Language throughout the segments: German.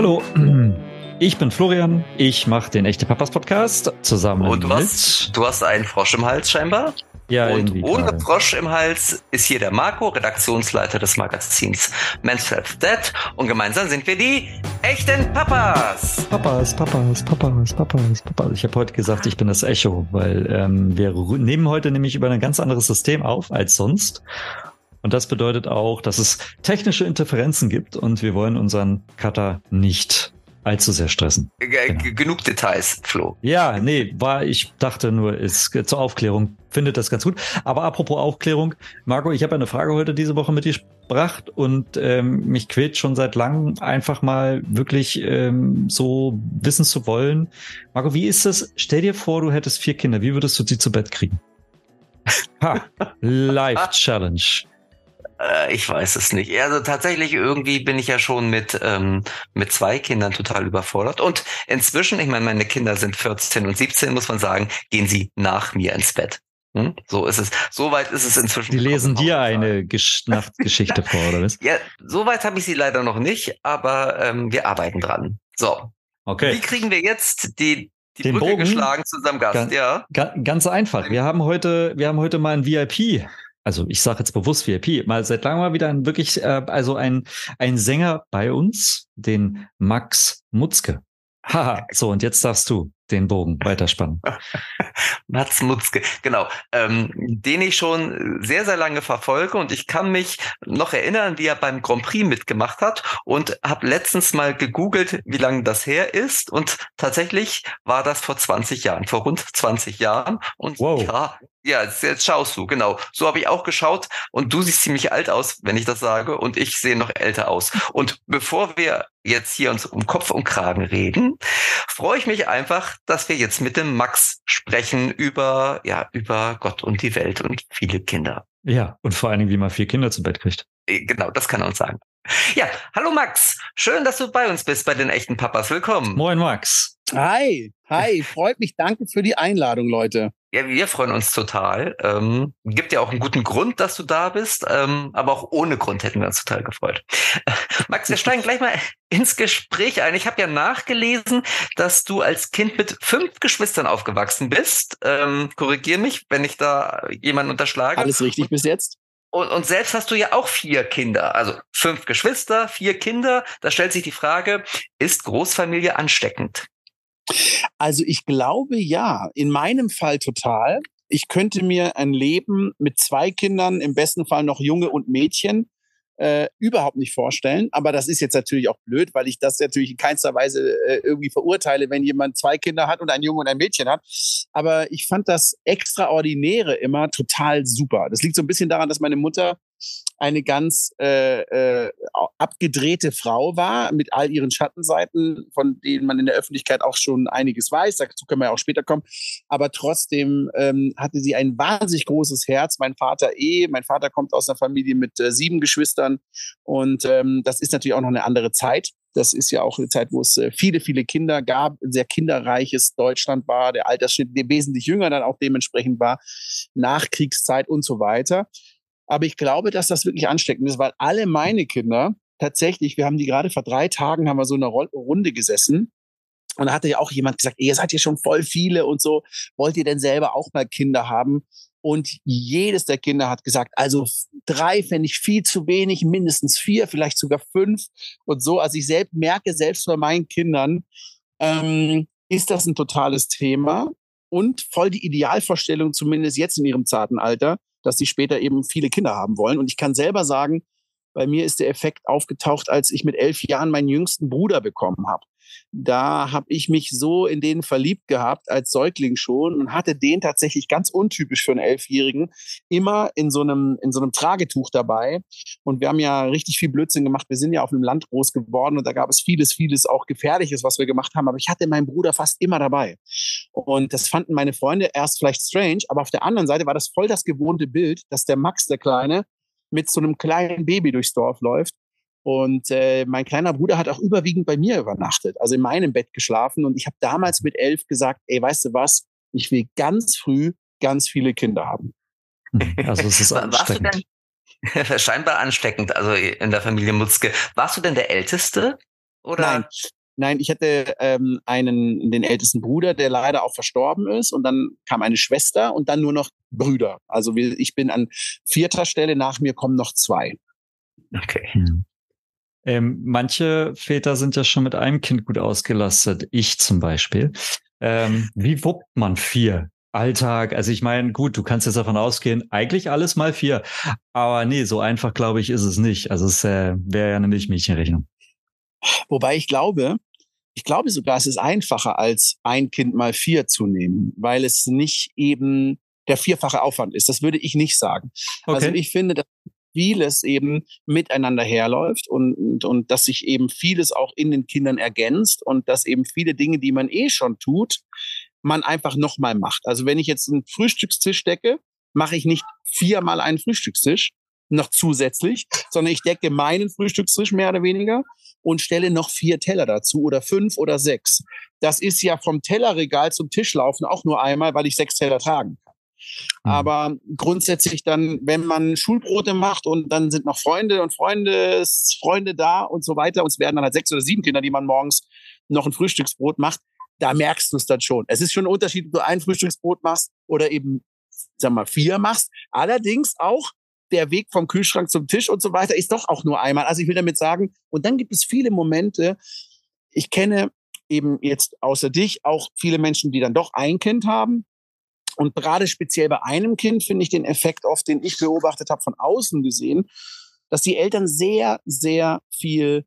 Hallo, ich bin Florian. Ich mache den Echte Papas Podcast zusammen Und du mit. hast, du hast einen Frosch im Hals scheinbar. ja, Und ohne gerade. Frosch im Hals ist hier der Marco, Redaktionsleiter des Magazins Men's Health Dead. Und gemeinsam sind wir die echten Papas. Papas, Papas, Papas, Papas, Papas. Ich habe heute gesagt, ich bin das Echo, weil ähm, wir nehmen heute nämlich über ein ganz anderes System auf als sonst. Und das bedeutet auch, dass es technische Interferenzen gibt und wir wollen unseren Cutter nicht allzu sehr stressen. G Genau. Genug Details, Flo. Ja, nee, war, ich dachte nur, ist zur Aufklärung, findet das ganz gut. Aber apropos Aufklärung, Marco, ich habe eine Frage heute diese Woche mitgebracht und ähm, mich quält schon seit langem einfach mal wirklich ähm, so wissen zu wollen. Marco, wie ist das? Stell dir vor, du hättest vier Kinder, wie würdest du sie zu Bett kriegen? Ha, Life Challenge. Äh, ich weiß es nicht. Also tatsächlich irgendwie bin ich ja schon mit, ähm, mit zwei Kindern total überfordert. Und inzwischen, ich meine, meine Kinder sind 14 und 17, muss man sagen, gehen sie nach mir ins Bett. Hm? So ist es. So weit ist es inzwischen. Die lesen dir eine Gesch Nachtgeschichte vor, oder was? Ja, so weit habe ich sie leider noch nicht, aber ähm, wir arbeiten dran. So, wie Okay. kriegen wir jetzt die, die Den Brücke Bogen? geschlagen zu unserem Gast? Ganz- ja. Ga ganz einfach. Wir haben heute, wir haben heute mal ein VIP. Also ich sage jetzt bewusst VIP. Mal seit langem mal wieder ein wirklich, äh, also ein ein Sänger bei uns, den Max Mutzke. Haha. So und jetzt darfst du den Bogen weiterspannen. Mats Mutzke, genau, ähm, den ich schon sehr, sehr lange verfolge und ich kann mich noch erinnern, wie er beim Grand Prix mitgemacht hat und habe letztens mal gegoogelt, wie lange das her ist und tatsächlich war das vor 20 Jahren, vor rund 20 Jahren und Wow. ja, ja, jetzt schaust du, genau. So habe ich auch geschaut und du siehst ziemlich alt aus, wenn ich das sage und ich sehe noch älter aus. Und bevor wir jetzt hier uns um Kopf und Kragen reden, freue ich mich einfach, dass wir jetzt mit dem Max sprechen über, ja, über Gott und die Welt und viele Kinder. Ja, und vor allen Dingen, wie man vier Kinder zu Bett kriegt. Eh, Genau, das kann er uns sagen. Ja, hallo Max. Schön, dass du bei uns bist bei den echten Papas. Willkommen. Moin Max. Hi, hi, freut mich. Danke für die Einladung, Leute. Ja, wir freuen uns total. Ähm, gibt ja auch einen guten Grund, dass du da bist, ähm, aber auch ohne Grund hätten wir uns total gefreut. Max, wir steigen gleich mal ins Gespräch ein. Ich habe ja nachgelesen, dass du als Kind mit fünf Geschwistern aufgewachsen bist. Ähm, Korrigier mich, wenn ich da jemanden unterschlage. Alles richtig bis jetzt? Und, und selbst hast du ja auch vier Kinder, also fünf Geschwister, vier Kinder. Da stellt sich die Frage, ist Großfamilie ansteckend? Also ich glaube ja, in meinem Fall total. Ich könnte mir ein Leben mit zwei Kindern, im besten Fall noch Junge und Mädchen, äh, überhaupt nicht vorstellen. Aber das ist jetzt natürlich auch blöd, weil ich das natürlich in keinster Weise äh, irgendwie verurteile, wenn jemand zwei Kinder hat und ein Junge und ein Mädchen hat. Aber ich fand das Extraordinäre immer total super. Das liegt so ein bisschen daran, dass meine Mutter eine ganz äh, äh, abgedrehte Frau war mit all ihren Schattenseiten, von denen man in der Öffentlichkeit auch schon einiges weiß. Dazu können wir ja auch später kommen. Aber trotzdem ähm, hatte sie ein wahnsinnig großes Herz. Mein Vater eh. Mein Vater kommt aus einer Familie mit äh, sieben Geschwistern. Und ähm, das ist natürlich auch noch eine andere Zeit. Das ist ja auch eine Zeit, wo es äh, viele, viele Kinder gab, ein sehr kinderreiches Deutschland war, der Altersschnitt wesentlich jünger dann auch dementsprechend war, Nachkriegszeit und so weiter. Aber ich glaube, dass das wirklich ansteckend ist, weil alle meine Kinder tatsächlich, wir haben die gerade vor drei Tagen, haben wir so eine Runde gesessen. Und da hatte ja auch jemand gesagt, ihr seid ja schon voll viele und so. Wollt ihr denn selber auch mal Kinder haben? Und jedes der Kinder hat gesagt, also drei fände ich viel zu wenig, mindestens vier, vielleicht sogar fünf und so. Also ich selbst merke, selbst bei meinen Kindern ähm, ist das ein totales Thema und voll die Idealvorstellung, zumindest jetzt in ihrem zarten Alter, dass sie später eben viele Kinder haben wollen. Und ich kann selber sagen, bei mir ist der Effekt aufgetaucht, als ich mit elf Jahren meinen jüngsten Bruder bekommen habe. Da habe ich mich so in den verliebt gehabt als Säugling schon und hatte den tatsächlich ganz untypisch für einen Elfjährigen immer in so einem in so einem Tragetuch dabei. Und wir haben ja richtig viel Blödsinn gemacht. Wir sind ja auf dem Land groß geworden und da gab es vieles, vieles auch gefährliches, was wir gemacht haben. Aber ich hatte meinen Bruder fast immer dabei. Und das fanden meine Freunde erst vielleicht strange, aber auf der anderen Seite war das voll das gewohnte Bild, dass der Max, der Kleine, mit so einem kleinen Baby durchs Dorf läuft. Und äh, mein kleiner Bruder hat auch überwiegend bei mir übernachtet, also in meinem Bett geschlafen. Und ich habe damals mit elf gesagt, ey, weißt du was, ich will ganz früh ganz viele Kinder haben. Also es ist Wa- Warst du ansteckend. denn scheinbar ansteckend, also in der Familie Mutzke. Warst du denn der Älteste? Oder? Nein. Nein, ich hatte ähm, einen, den ältesten Bruder, der leider auch verstorben ist. Und dann kam eine Schwester und dann nur noch Brüder. Also ich bin an vierter Stelle, nach mir kommen noch zwei. Okay. Hm. Ähm, manche Väter sind ja schon mit einem Kind gut ausgelastet. Ich zum Beispiel. Ähm, wie wuppt man vier? Alltag, also ich meine, gut, du kannst jetzt davon ausgehen, eigentlich alles mal vier. Aber nee, so einfach, glaube ich, ist es nicht. Also es äh, wäre ja eine Milchmädchenrechnung. Wobei ich glaube, ich glaube sogar, es ist einfacher, als ein Kind mal vier zu nehmen, weil es nicht eben der vierfache Aufwand ist. Das würde ich nicht sagen. Also okay. Also ich finde, dass vieles eben miteinander herläuft und, und, und dass sich eben vieles auch in den Kindern ergänzt und dass eben viele Dinge, die man eh schon tut, man einfach nochmal macht. Also wenn ich jetzt einen Frühstückstisch decke, mache ich nicht viermal einen Frühstückstisch noch zusätzlich, sondern ich decke meinen Frühstückstisch mehr oder weniger und stelle noch vier Teller dazu oder fünf oder sechs. Das ist ja vom Tellerregal zum Tisch laufen auch nur einmal, weil ich sechs Teller tragen kann. Mhm. Aber grundsätzlich dann, wenn man Schulbrote macht und dann sind noch Freunde und Freundesfreunde da und so weiter, und es werden dann halt sechs oder sieben Kinder, die man morgens noch ein Frühstücksbrot macht, da merkst du es dann schon. Es ist schon ein Unterschied, ob du ein Frühstücksbrot machst oder eben, sag mal, vier machst. Allerdings auch der Weg vom Kühlschrank zum Tisch und so weiter ist doch auch nur einmal. Also ich will damit sagen, und dann gibt es viele Momente, ich kenne eben jetzt außer dich auch viele Menschen, die dann doch ein Kind haben. Und gerade speziell bei einem Kind finde ich den Effekt oft, den ich beobachtet habe, von außen gesehen, dass die Eltern sehr, sehr viel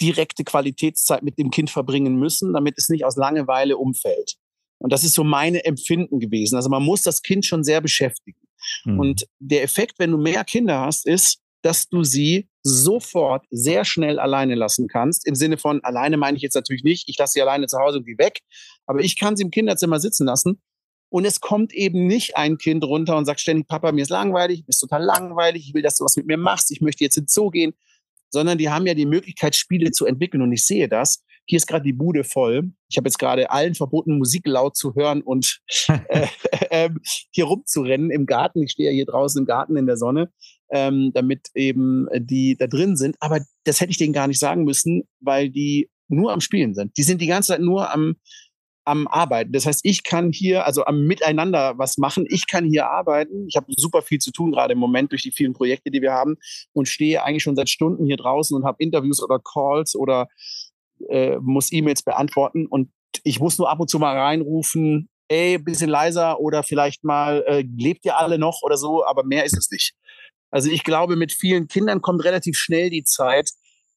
direkte Qualitätszeit mit dem Kind verbringen müssen, damit es nicht aus Langeweile umfällt. Und das ist so meine Empfinden gewesen. Also man muss das Kind schon sehr beschäftigen. Mhm. Und der Effekt, wenn du mehr Kinder hast, ist, dass du sie sofort sehr schnell alleine lassen kannst. Im Sinne von, alleine meine ich jetzt natürlich nicht, ich lasse sie alleine zu Hause und gehe weg, aber ich kann sie im Kinderzimmer sitzen lassen. Und es kommt eben nicht ein Kind runter und sagt ständig, Papa, mir ist langweilig, mir ist total langweilig, ich will, dass du was mit mir machst, ich möchte jetzt ins Zoo gehen, sondern die haben ja die Möglichkeit, Spiele zu entwickeln. Und ich sehe das. Hier ist gerade die Bude voll. Ich habe jetzt gerade allen verboten, Musik laut zu hören und äh, äh, hier rumzurennen im Garten. Ich stehe ja hier draußen im Garten in der Sonne, ähm, damit eben die da drin sind. Aber das hätte ich denen gar nicht sagen müssen, weil die nur am Spielen sind. Die sind die ganze Zeit nur am am Arbeiten. Das heißt, ich kann hier, also am Miteinander was machen. Ich kann hier arbeiten. Ich habe super viel zu tun gerade im Moment durch die vielen Projekte, die wir haben und stehe eigentlich schon seit Stunden hier draußen und habe Interviews oder Calls oder äh, muss E-Mails beantworten und ich muss nur ab und zu mal reinrufen, ey, bisschen leiser oder vielleicht mal, äh, lebt ihr alle noch oder so, aber mehr ist es nicht. Also ich glaube, mit vielen Kindern kommt relativ schnell die Zeit,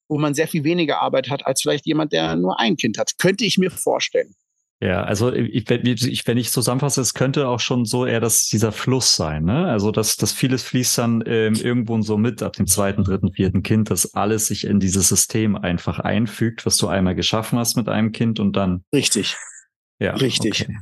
wo man sehr viel weniger Arbeit hat als vielleicht jemand, der nur ein Kind hat. Könnte ich mir vorstellen. Ja, also ich, ich, wenn ich zusammenfasse, es könnte auch schon so eher das, dieser Fluss sein, ne? Also dass dass vieles fließt dann ähm, irgendwo so mit ab dem zweiten, dritten, vierten Kind, dass alles sich in dieses System einfach einfügt, was du einmal geschaffen hast mit einem Kind und dann. Richtig. Ja. Richtig. Okay.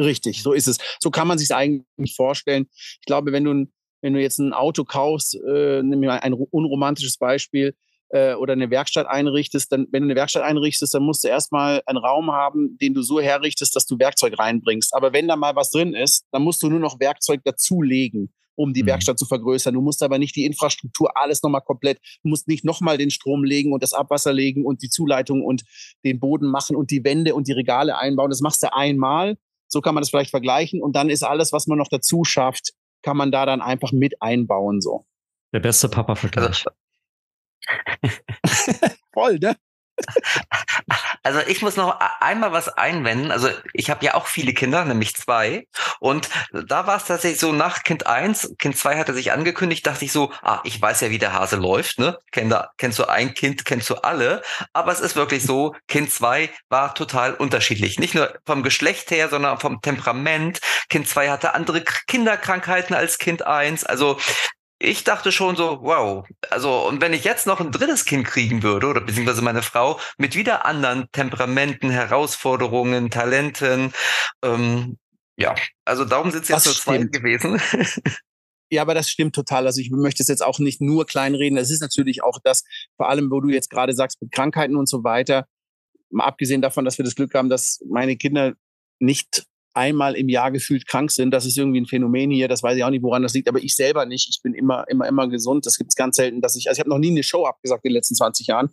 Richtig, so ist es. So kann man sich eigentlich vorstellen. Ich glaube, wenn du, wenn du jetzt ein Auto kaufst, äh, nimm mir ein unromantisches Beispiel, äh, oder eine Werkstatt einrichtest, dann, wenn du eine Werkstatt einrichtest, dann musst du erstmal einen Raum haben, den du so herrichtest, dass du Werkzeug reinbringst. Aber wenn da mal was drin ist, dann musst du nur noch Werkzeug dazulegen um die mhm. Werkstatt zu vergrößern. Du musst aber nicht die Infrastruktur alles nochmal komplett, du musst nicht nochmal den Strom legen und das Abwasser legen und die Zuleitung und den Boden machen und die Wände und die Regale einbauen. Das machst du einmal. So kann man das vielleicht vergleichen. Und dann ist alles, was man noch dazu schafft, kann man da dann einfach mit einbauen, so. Der beste Papa-Vergleich. Also, Voll, ne? Also ich muss noch einmal was einwenden. Also ich habe ja auch viele Kinder, nämlich zwei. Und da war es tatsächlich so, nach Kind eins, Kind zwei hatte sich angekündigt, dachte ich so, ah, ich weiß ja, wie der Hase läuft. Ne? Kenn da, kennst du ein Kind, kennst du alle. Aber es ist wirklich so, Kind zwei war total unterschiedlich. Nicht nur vom Geschlecht her, sondern vom Temperament. Kind zwei hatte andere Kinderkrankheiten als Kind eins. Also ich dachte schon so, wow, also und wenn ich jetzt noch ein drittes Kind kriegen würde oder beziehungsweise meine Frau mit wieder anderen Temperamenten, Herausforderungen, Talenten, ähm, ja, also darum sind es jetzt nur zwei gewesen. Ja, aber das stimmt total. Also ich möchte es jetzt auch nicht nur kleinreden. Es ist natürlich auch das, vor allem, wo du jetzt gerade sagst, mit Krankheiten und so weiter, mal abgesehen davon, dass wir das Glück haben, dass meine Kinder nicht einmal im Jahr gefühlt krank sind. Das ist irgendwie ein Phänomen hier. Das weiß ich auch nicht, woran das liegt, aber ich selber nicht. Ich bin immer, immer, immer gesund. Das gibt es ganz selten, dass ich, also ich habe noch nie eine Show abgesagt in den letzten 20 Jahren.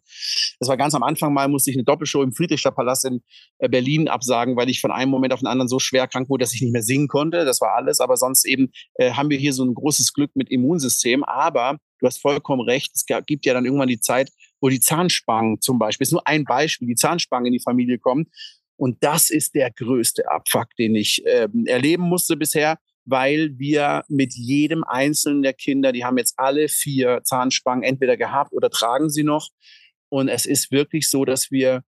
Das war ganz am Anfang mal, musste ich eine Doppelshow im Friedrichstadtpalast in äh, Berlin absagen, weil ich von einem Moment auf den anderen so schwer krank wurde, dass ich nicht mehr singen konnte. Das war alles. Aber sonst eben äh, haben wir hier so ein großes Glück mit Immunsystem. Aber du hast vollkommen recht. Es gibt ja dann irgendwann die Zeit, wo die Zahnspangen zum Beispiel, ist nur ein Beispiel, die Zahnspangen in die Familie kommen und das ist der größte Abfuck, den ich ähm, erleben musste bisher, weil wir mit jedem einzelnen der Kinder, die haben jetzt alle vier Zahnspangen entweder gehabt oder tragen sie noch. Und es ist wirklich so, dass wir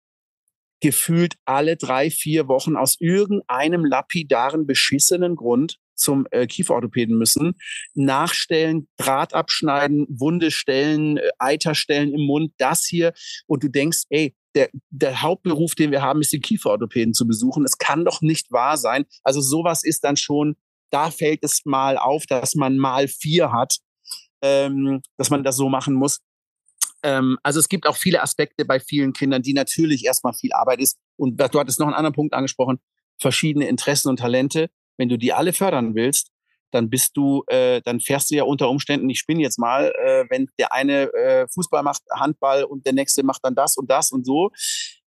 gefühlt alle drei, vier Wochen aus irgendeinem lapidaren, beschissenen Grund zum äh, Kieferorthopäden müssen, nachstellen, Draht abschneiden, Wunde stellen, äh, Eiter stellen im Mund, das hier. Und du denkst, ey, der, der Hauptberuf, den wir haben, ist die Kieferorthopäden zu besuchen. Es kann doch nicht wahr sein. Also sowas ist dann schon, da fällt es mal auf, dass man mal vier hat, ähm, dass man das so machen muss. Ähm, also es gibt auch viele Aspekte bei vielen Kindern, die natürlich erstmal viel Arbeit ist. Und du hattest noch einen anderen Punkt angesprochen, verschiedene Interessen und Talente. Wenn du die alle fördern willst, dann bist du, äh, dann fährst du ja unter Umständen, ich spinne jetzt mal, äh, wenn der eine äh, Fußball macht, Handball und der nächste macht dann das und das und so,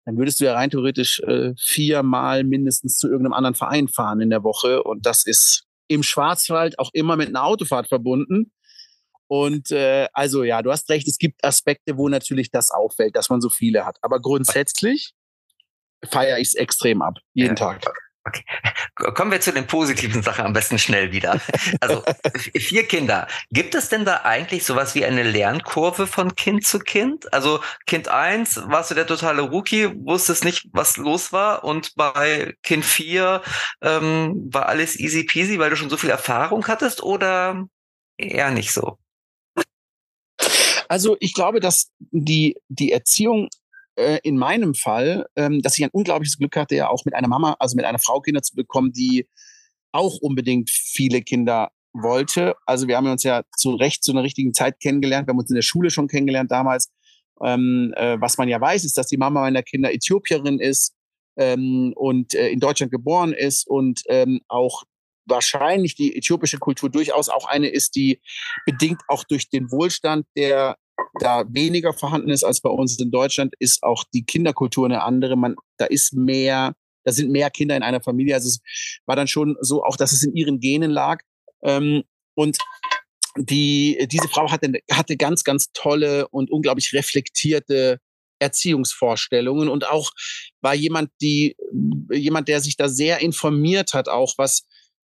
dann würdest du ja rein theoretisch äh, viermal mindestens zu irgendeinem anderen Verein fahren in der Woche. Und das ist im Schwarzwald auch immer mit einer Autofahrt verbunden. Und äh, also ja, du hast recht, es gibt Aspekte, wo natürlich das auffällt, dass man so viele hat. Aber grundsätzlich feiere ich es extrem ab, jeden ja. Tag. Okay. Kommen wir zu den positiven Sachen am besten schnell wieder. Also vier Kinder. Gibt es denn da eigentlich sowas wie eine Lernkurve von Kind zu Kind? Also Kind eins warst du der totale Rookie, wusstest nicht, was los war und bei Kind vier ähm, war alles easy peasy, weil du schon so viel Erfahrung hattest oder eher nicht so? Also ich glaube, dass die, die Erziehung äh, in meinem Fall, ähm, dass ich ein unglaubliches Glück hatte, ja auch mit einer Mama, also mit einer Frau Kinder zu bekommen, die auch unbedingt viele Kinder wollte. Also wir haben uns ja zu Recht zu einer richtigen Zeit kennengelernt. Wir haben uns in der Schule schon kennengelernt damals. Ähm, äh, was man ja weiß, ist, dass die Mama meiner Kinder Äthiopierin ist ähm, und äh, in Deutschland geboren ist und ähm, auch wahrscheinlich die äthiopische Kultur durchaus auch eine ist, die bedingt auch durch den Wohlstand, der da weniger vorhanden ist als bei uns in Deutschland, ist auch die Kinderkultur eine andere. Man, da ist mehr, da sind mehr Kinder in einer Familie. Also es war dann schon so, auch dass es in ihren Genen lag. Ähm, und die, diese Frau hatte, hatte ganz, ganz tolle und unglaublich reflektierte Erziehungsvorstellungen und auch war jemand, die, jemand, der sich da sehr informiert hat, auch was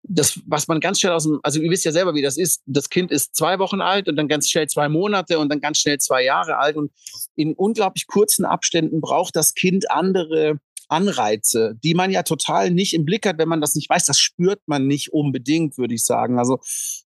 das, was man ganz schnell aus dem, also ihr wisst ja selber, wie das ist. Das Kind ist zwei Wochen alt und dann ganz schnell zwei Monate und dann ganz schnell zwei Jahre alt und in unglaublich kurzen Abständen braucht das Kind andere Anreize, die man ja total nicht im Blick hat, wenn man das nicht weiß. Das spürt man nicht unbedingt, würde ich sagen. Also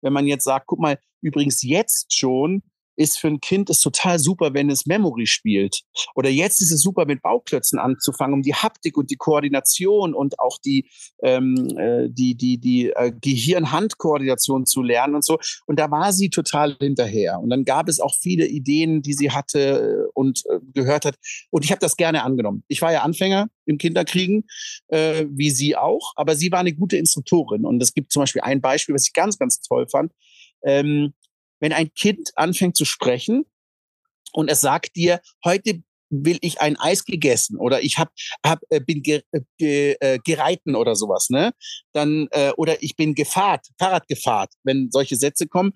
wenn man jetzt sagt, guck mal, übrigens jetzt schon ist für ein Kind es total super, wenn es Memory spielt. Oder jetzt ist es super, mit Bauklötzen anzufangen, um die Haptik und die Koordination und auch die, ähm, äh, die, die, die äh, Gehirn-Hand-Koordination zu lernen und so. Und da war sie total hinterher. Und dann gab es auch viele Ideen, die sie hatte äh, und äh, gehört hat. Und ich habe das gerne angenommen. Ich war ja Anfänger im Kinderkriegen, äh, wie sie auch, aber sie war eine gute Instruktorin. Und es gibt zum Beispiel ein Beispiel, was ich ganz, ganz toll fand. Ähm, wenn ein Kind anfängt zu sprechen und es sagt dir, heute will ich ein Eis gegessen oder ich hab, hab äh, bin ge, äh, ge, äh, gereiten oder sowas, ne? Dann äh, oder ich bin gefahrt, Fahrrad gefahrt, wenn solche Sätze kommen,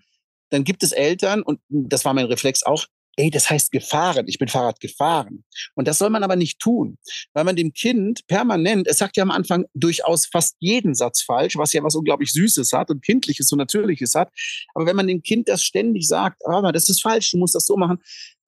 dann gibt es Eltern und das war mein Reflex auch, ey, das heißt gefahren, ich bin Fahrrad gefahren. Und das soll man aber nicht tun, weil man dem Kind permanent, es sagt ja am Anfang durchaus fast jeden Satz falsch, was ja was unglaublich Süßes hat und Kindliches und Natürliches hat. Aber wenn man dem Kind das ständig sagt, aber das ist falsch, du musst das so machen,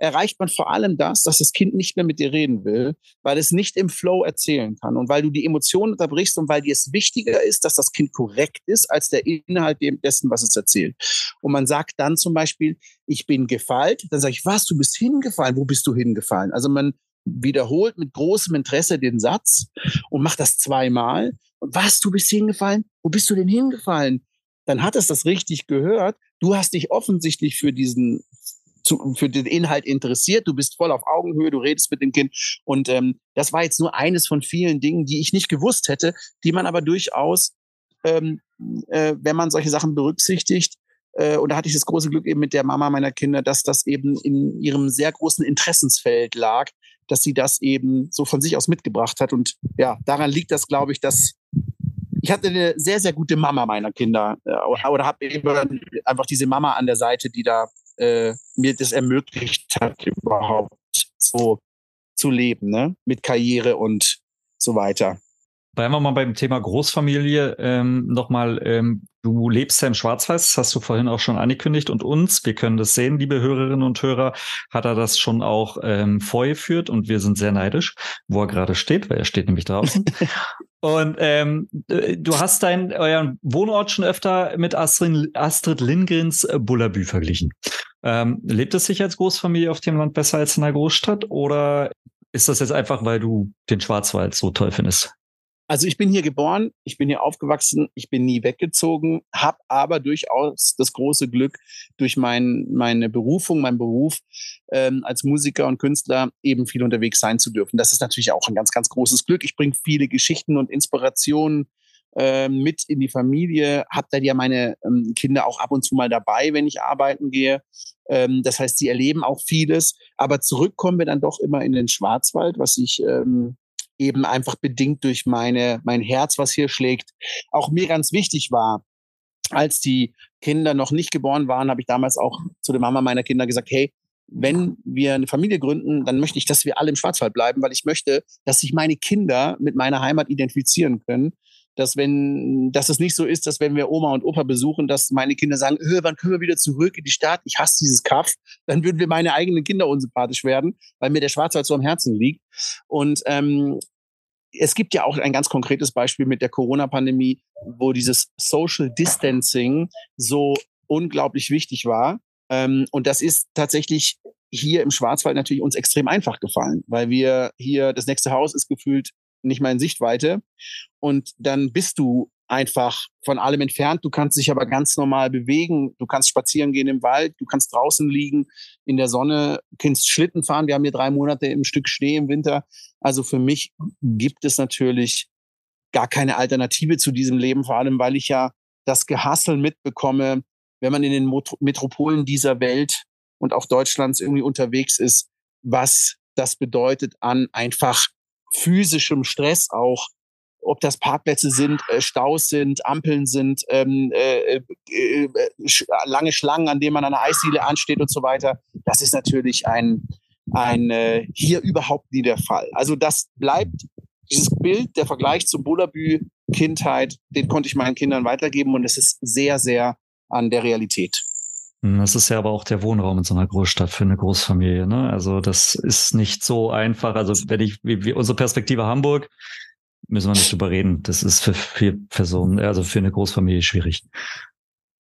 erreicht man vor allem das, dass das Kind nicht mehr mit dir reden will, weil es nicht im Flow erzählen kann und weil du die Emotionen unterbrichst und weil dir es wichtiger ist, dass das Kind korrekt ist, als der Inhalt dessen, was es erzählt. Und man sagt dann zum Beispiel, ich bin gefallen, dann sage ich, was, du bist hingefallen, wo bist du hingefallen? Also man wiederholt mit großem Interesse den Satz und macht das zweimal. Und was, du bist hingefallen? Wo bist du denn hingefallen? Dann hat es das richtig gehört. Du hast dich offensichtlich für diesen zu, für den Inhalt interessiert, du bist voll auf Augenhöhe, du redest mit dem Kind. Und ähm, das war jetzt nur eines von vielen Dingen, die ich nicht gewusst hätte, die man aber durchaus, ähm, äh, wenn man solche Sachen berücksichtigt, äh, und da hatte ich das große Glück eben mit der Mama meiner Kinder, dass das eben in ihrem sehr großen Interessensfeld lag, dass sie das eben so von sich aus mitgebracht hat. Und ja, daran liegt das, glaube ich, dass ich hatte eine sehr, sehr gute Mama meiner Kinder äh, oder habe eben einfach diese Mama an der Seite, die da äh, mir das ermöglicht hat, überhaupt so zu leben, ne? Mit Karriere und so weiter. Bleiben wir mal beim Thema Großfamilie ähm, nochmal. Ähm, du lebst ja im Schwarzweiß, das hast du vorhin auch schon angekündigt und uns, wir können das sehen, liebe Hörerinnen und Hörer, hat er das schon auch ähm, vorgeführt und wir sind sehr neidisch, wo er gerade steht, weil er steht nämlich draußen. und ähm, du hast deinen euren Wohnort schon öfter mit Astrid, Astrid Lindgrens äh, Bullabü verglichen. Ähm, lebt es sich als Großfamilie auf dem Land besser als in der Großstadt oder ist das jetzt einfach, weil du den Schwarzwald so toll findest? Also ich bin hier geboren, ich bin hier aufgewachsen, ich bin nie weggezogen, habe aber durchaus das große Glück, durch mein, meine Berufung, meinen Beruf ähm, als Musiker und Künstler eben viel unterwegs sein zu dürfen. Das ist natürlich auch ein ganz, ganz großes Glück. Ich bringe viele Geschichten und Inspirationen äh, mit in die Familie, habe da ja meine ähm, Kinder auch ab und zu mal dabei, wenn ich arbeiten gehe. Ähm, das heißt, sie erleben auch vieles, aber zurückkommen wir dann doch immer in den Schwarzwald, was ich ähm, eben einfach bedingt durch meine, mein Herz, was hier schlägt, auch mir ganz wichtig war. Als die Kinder noch nicht geboren waren, habe ich damals auch zu der Mama meiner Kinder gesagt, hey, wenn wir eine Familie gründen, dann möchte ich, dass wir alle im Schwarzwald bleiben, weil ich möchte, dass sich meine Kinder mit meiner Heimat identifizieren können. Dass wenn, dass es nicht so ist, dass wenn wir Oma und Opa besuchen, dass meine Kinder sagen, wann können wir wieder zurück in die Stadt? Ich hasse dieses Kaff. Dann würden wir meine eigenen Kinder unsympathisch werden, weil mir der Schwarzwald so am Herzen liegt. Und ähm, es gibt ja auch ein ganz konkretes Beispiel mit der Corona-Pandemie, wo dieses Social Distancing so unglaublich wichtig war. Ähm, und das ist tatsächlich hier im Schwarzwald natürlich uns extrem einfach gefallen, weil wir hier, das nächste Haus ist gefühlt nicht mal in Sichtweite. Und dann bist du einfach von allem entfernt. Du kannst dich aber ganz normal bewegen. Du kannst spazieren gehen im Wald. Du kannst draußen liegen in der Sonne. Kannst Schlitten fahren. Wir haben hier drei Monate im Stück Schnee im Winter. Also für mich gibt es natürlich gar keine Alternative zu diesem Leben, vor allem weil ich ja das Gehassel mitbekomme, wenn man in den Metropolen dieser Welt und auch Deutschlands irgendwie unterwegs ist, was das bedeutet an einfach physischem Stress auch, ob das Parkplätze sind, äh, Staus sind, Ampeln sind, ähm, äh, äh, sch lange Schlangen, an denen man an der Eisdiele ansteht und so weiter. Das ist natürlich ein, ein äh, hier überhaupt nie der Fall. Also das bleibt dieses Bild, der Vergleich zum Bullabü Kindheit, den konnte ich meinen Kindern weitergeben und es ist sehr, sehr an der Realität. Hm, das ist ja aber auch der Wohnraum in so einer Großstadt für eine Großfamilie. Ne? Also das ist nicht so einfach. Also wenn ich, wie, wie unsere Perspektive Hamburg, müssen wir nicht drüber reden. Das ist für vier Personen, also für eine Großfamilie schwierig.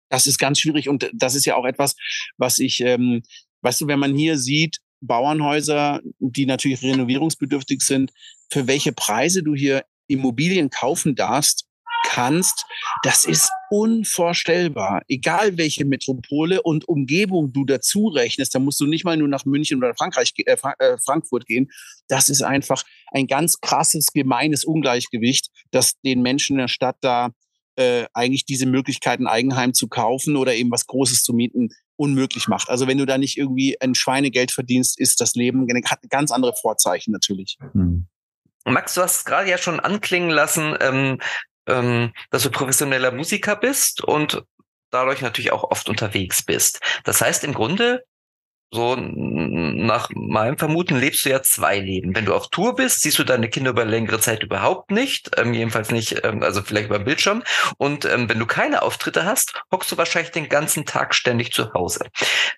Das ist ganz schwierig und das ist ja auch etwas, was ich, ähm, weißt du, wenn man hier sieht, Bauernhäuser, die natürlich renovierungsbedürftig sind, für welche Preise du hier Immobilien kaufen darfst, kannst, das ist unvorstellbar. Egal welche Metropole und Umgebung du dazu rechnest, da musst du nicht mal nur nach München oder Frankreich, äh, äh, Frankfurt gehen. Das ist einfach ein ganz krasses, gemeines Ungleichgewicht, das den Menschen in der Stadt da äh, eigentlich diese Möglichkeiten, Eigenheim zu kaufen oder eben was Großes zu mieten, unmöglich macht. Also wenn du da nicht irgendwie ein Schweinegeld verdienst, ist das Leben hat ganz andere Vorzeichen natürlich. Hm. Max, du hast gerade ja schon anklingen lassen, ähm, ähm, dass du professioneller Musiker bist und dadurch natürlich auch oft unterwegs bist. Das heißt im Grunde, so nach meinem Vermuten lebst du ja zwei Leben. Wenn du auf Tour bist, siehst du deine Kinder über längere Zeit überhaupt nicht, ähm, jedenfalls nicht, ähm, also vielleicht über Bildschirm. Und ähm, wenn du keine Auftritte hast, hockst du wahrscheinlich den ganzen Tag ständig zu Hause.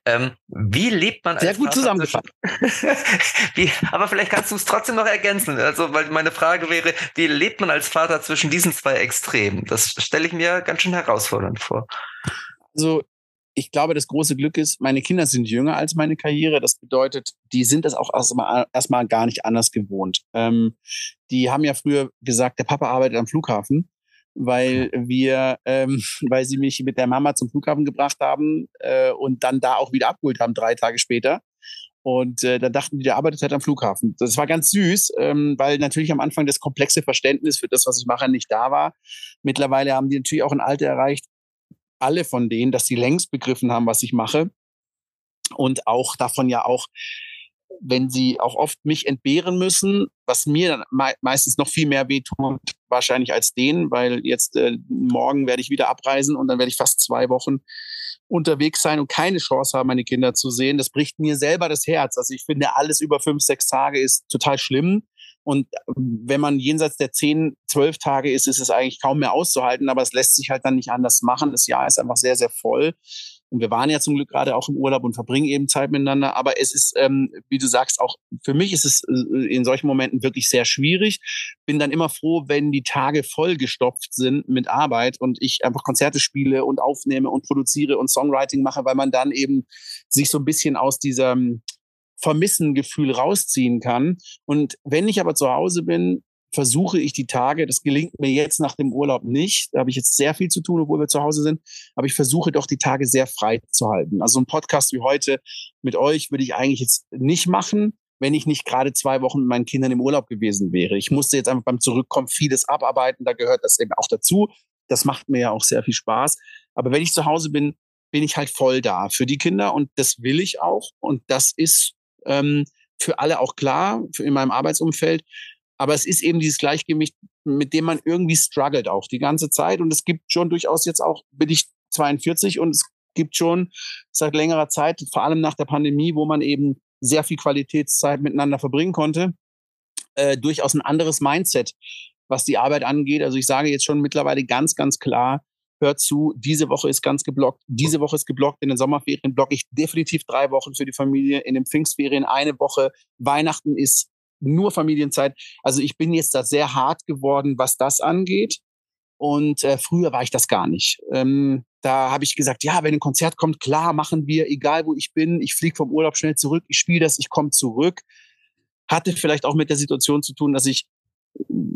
Ähm, wie lebt man? Sehr gut Vater zusammengefasst. wie, aber vielleicht kannst du es trotzdem noch ergänzen. Also, weil meine Frage wäre, wie lebt man als Vater zwischen diesen zwei Extremen? Das stelle ich mir ganz schön herausfordernd vor. Also ich glaube, das große Glück ist, meine Kinder sind jünger als meine Karriere. Das bedeutet, die sind das auch erstmal, erstmal gar nicht anders gewohnt. Ähm, die haben ja früher gesagt, der Papa arbeitet am Flughafen. weil wir, ähm, weil sie mich mit der Mama zum Flughafen gebracht haben äh, und dann da auch wieder abgeholt haben, drei Tage später. Und äh, da dachten die, der arbeitet halt am Flughafen. Das war ganz süß, ähm, weil natürlich am Anfang das komplexe Verständnis für das, was ich mache, nicht da war. Mittlerweile haben die natürlich auch ein Alter erreicht, alle von denen, dass sie längst begriffen haben, was ich mache. Und auch davon ja auch wenn sie auch oft mich entbehren müssen, was mir dann me meistens noch viel mehr wehtut, wahrscheinlich als denen, weil jetzt äh, morgen werde ich wieder abreisen und dann werde ich fast zwei Wochen unterwegs sein und keine Chance haben, meine Kinder zu sehen. Das bricht mir selber das Herz. Also ich finde, alles über fünf, sechs Tage ist total schlimm. Und wenn man jenseits der zehn, zwölf Tage ist, ist es eigentlich kaum mehr auszuhalten. Aber es lässt sich halt dann nicht anders machen. Das Jahr ist einfach sehr, sehr voll. Und wir waren ja zum Glück gerade auch im Urlaub und verbringen eben Zeit miteinander. Aber es ist, ähm, wie du sagst, auch für mich ist es äh, in solchen Momenten wirklich sehr schwierig. Bin dann immer froh, wenn die Tage vollgestopft sind mit Arbeit und ich einfach Konzerte spiele und aufnehme und produziere und Songwriting mache, weil man dann eben sich so ein bisschen aus diesem Vermissengefühl rausziehen kann. Und wenn ich aber zu Hause bin, versuche ich die Tage, das gelingt mir jetzt nach dem Urlaub nicht, da habe ich jetzt sehr viel zu tun, obwohl wir zu Hause sind, aber ich versuche doch die Tage sehr frei zu halten. Also ein Podcast wie heute mit euch würde ich eigentlich jetzt nicht machen, wenn ich nicht gerade zwei Wochen mit meinen Kindern im Urlaub gewesen wäre. Ich musste jetzt einfach beim Zurückkommen vieles abarbeiten, da gehört das eben auch dazu. Das macht mir ja auch sehr viel Spaß. Aber wenn ich zu Hause bin, bin ich halt voll da für die Kinder und das will ich auch. Und das ist ähm, für alle auch klar, in meinem Arbeitsumfeld. Aber es ist eben dieses Gleichgewicht, mit dem man irgendwie struggelt auch die ganze Zeit. Und es gibt schon durchaus jetzt auch, bin ich 42 und es gibt schon seit längerer Zeit, vor allem nach der Pandemie, wo man eben sehr viel Qualitätszeit miteinander verbringen konnte, äh, durchaus ein anderes Mindset, was die Arbeit angeht. Also ich sage jetzt schon mittlerweile ganz, ganz klar, hört zu, diese Woche ist ganz geblockt, diese Woche ist geblockt, in den Sommerferien blocke ich definitiv drei Wochen für die Familie, in den Pfingstferien eine Woche, Weihnachten ist nur Familienzeit. Also ich bin jetzt da sehr hart geworden, was das angeht. Und äh, früher war ich das gar nicht. Ähm, da habe ich gesagt, ja, wenn ein Konzert kommt, klar, machen wir, egal wo ich bin. Ich fliege vom Urlaub schnell zurück, ich spiele das, ich komme zurück. Hatte vielleicht auch mit der Situation zu tun, dass ich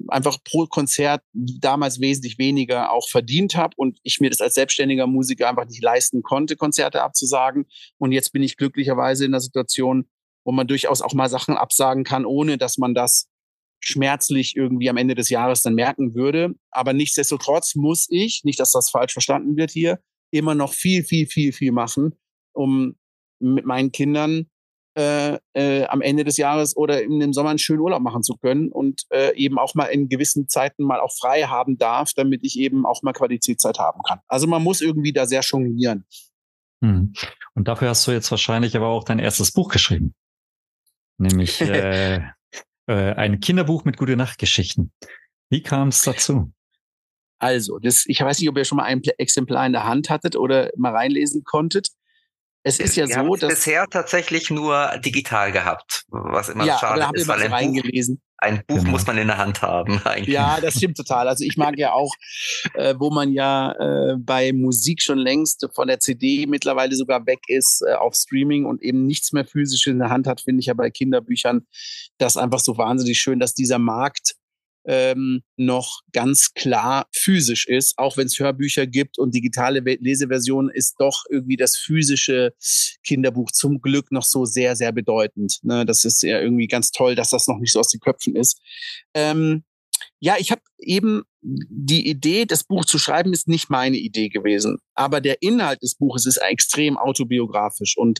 einfach pro Konzert damals wesentlich weniger auch verdient habe und ich mir das als selbstständiger Musiker einfach nicht leisten konnte, Konzerte abzusagen. Und jetzt bin ich glücklicherweise in der Situation, wo man durchaus auch mal Sachen absagen kann, ohne dass man das schmerzlich irgendwie am Ende des Jahres dann merken würde. Aber nichtsdestotrotz muss ich, nicht dass das falsch verstanden wird hier, immer noch viel, viel, viel, viel machen, um mit meinen Kindern äh, äh, am Ende des Jahres oder in dem Sommer einen schönen Urlaub machen zu können und äh, eben auch mal in gewissen Zeiten mal auch frei haben darf, damit ich eben auch mal Qualitätszeit haben kann. Also man muss irgendwie da sehr jonglieren. Hm. Und dafür hast du jetzt wahrscheinlich aber auch dein erstes Buch geschrieben nämlich äh, äh, ein Kinderbuch mit gute Nachtgeschichten. Wie kam es dazu? Also, das, ich weiß nicht, ob ihr schon mal ein Exemplar in der Hand hattet oder mal reinlesen konntet. Es ist ja Wir so, dass bisher tatsächlich nur digital gehabt, was immer ja, schade ist, weil ein reingelesen. Ein Buch genau. muss man in der Hand haben. Eigentlich. Ja, das stimmt total. Also ich mag ja auch, äh, wo man ja äh, bei Musik schon längst von der CD mittlerweile sogar weg ist äh, auf Streaming und eben nichts mehr physisch in der Hand hat, finde ich ja bei Kinderbüchern das einfach so wahnsinnig schön, dass dieser Markt ähm, noch ganz klar physisch ist, auch wenn es Hörbücher gibt und digitale Leseversionen, ist doch irgendwie das physische Kinderbuch zum Glück noch so sehr, sehr bedeutend. Ne? Das ist ja irgendwie ganz toll, dass das noch nicht so aus den Köpfen ist. Ähm, ja, ich habe eben die Idee, das Buch zu schreiben, ist nicht meine Idee gewesen. Aber der Inhalt des Buches ist extrem autobiografisch. Und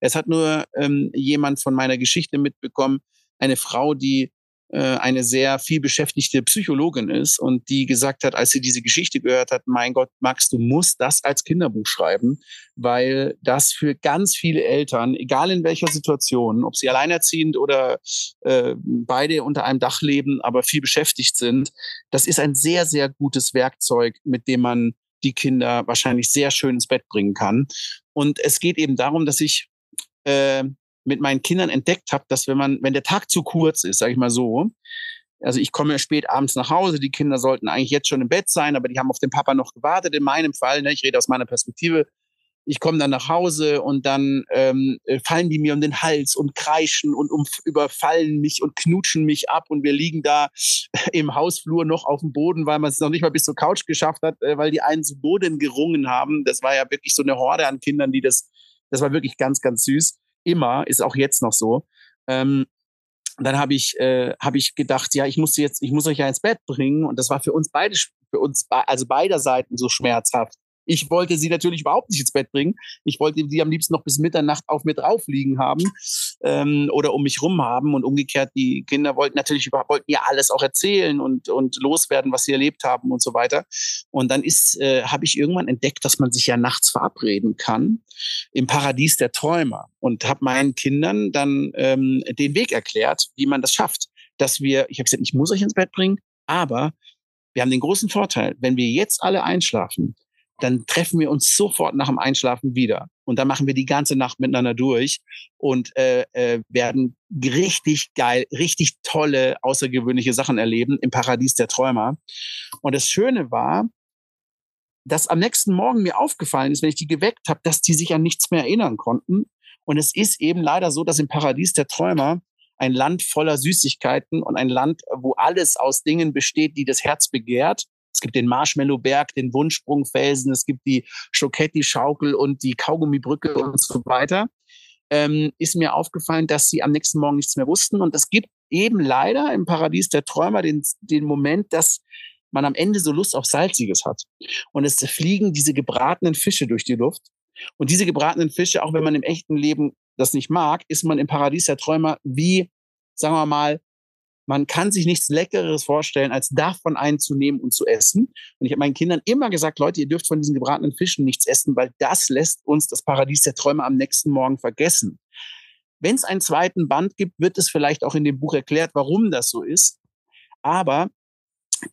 es hat nur ähm, jemand von meiner Geschichte mitbekommen, eine Frau, die eine sehr viel beschäftigte Psychologin ist und die gesagt hat, als sie diese Geschichte gehört hat, mein Gott, Max, du musst das als Kinderbuch schreiben, weil das für ganz viele Eltern, egal in welcher Situation, ob sie alleinerziehend oder äh, beide unter einem Dach leben, aber viel beschäftigt sind, das ist ein sehr, sehr gutes Werkzeug, mit dem man die Kinder wahrscheinlich sehr schön ins Bett bringen kann. Und es geht eben darum, dass ich äh, mit meinen Kindern entdeckt habe, dass wenn man, wenn der Tag zu kurz ist, sage ich mal so, also ich komme spät abends nach Hause, die Kinder sollten eigentlich jetzt schon im Bett sein, aber die haben auf den Papa noch gewartet. In meinem Fall, ne, ich rede aus meiner Perspektive, ich komme dann nach Hause und dann ähm, äh, fallen die mir um den Hals und kreischen und um, überfallen mich und knutschen mich ab und wir liegen da im Hausflur noch auf dem Boden, weil man es noch nicht mal bis zur Couch geschafft hat, äh, weil die einen zu Boden gerungen haben. Das war ja wirklich so eine Horde an Kindern, die das, das war wirklich ganz, ganz süß. Immer, ist auch jetzt noch so. Ähm, dann habe ich, äh, hab ich gedacht, ja, ich muss jetzt, ich muss euch ja ins Bett bringen. Und das war für uns beide, für uns, also beider Seiten so schmerzhaft. Ich wollte sie natürlich überhaupt nicht ins Bett bringen. Ich wollte sie am liebsten noch bis Mitternacht auf mir drauf liegen haben ähm, oder um mich rum haben. Und umgekehrt, die Kinder wollten natürlich wollten ja alles auch erzählen und, und loswerden, was sie erlebt haben und so weiter. Und dann ist, äh, habe ich irgendwann entdeckt, dass man sich ja nachts verabreden kann im Paradies der Träumer und habe meinen Kindern dann ähm, den Weg erklärt, wie man das schafft. Dass wir, ich habe gesagt, ich muss euch ins Bett bringen, aber wir haben den großen Vorteil, wenn wir jetzt alle einschlafen, dann treffen wir uns sofort nach dem Einschlafen wieder. Und dann machen wir die ganze Nacht miteinander durch und äh, äh, werden richtig geil, richtig tolle, außergewöhnliche Sachen erleben im Paradies der Träumer. Und das Schöne war, dass am nächsten Morgen mir aufgefallen ist, wenn ich die geweckt habe, dass die sich an nichts mehr erinnern konnten. Und es ist eben leider so, dass im Paradies der Träumer ein Land voller Süßigkeiten und ein Land, wo alles aus Dingen besteht, die das Herz begehrt es gibt den Marshmallowberg, den Wunschsprungfelsen, es gibt die Schoketti-Schaukel und die Kaugummibrücke und so weiter. Ähm, ist mir aufgefallen, dass sie am nächsten Morgen nichts mehr wussten. Und es gibt eben leider im Paradies der Träumer den, den Moment, dass man am Ende so Lust auf Salziges hat. Und es fliegen diese gebratenen Fische durch die Luft. Und diese gebratenen Fische, auch wenn man im echten Leben das nicht mag, ist man im Paradies der Träumer wie, sagen wir mal, man kann sich nichts Leckeres vorstellen, als davon einzunehmen und zu essen. Und ich habe meinen Kindern immer gesagt, Leute, ihr dürft von diesen gebratenen Fischen nichts essen, weil das lässt uns das Paradies der Träume am nächsten Morgen vergessen. Wenn es einen zweiten Band gibt, wird es vielleicht auch in dem Buch erklärt, warum das so ist. Aber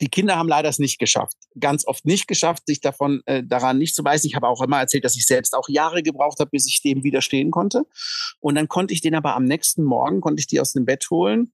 die Kinder haben leider es nicht geschafft, ganz oft nicht geschafft, sich davon äh, daran nicht zu beißen. Ich habe auch immer erzählt, dass ich selbst auch Jahre gebraucht habe, bis ich dem widerstehen konnte. Und dann konnte ich den aber am nächsten Morgen konnte ich die aus dem Bett holen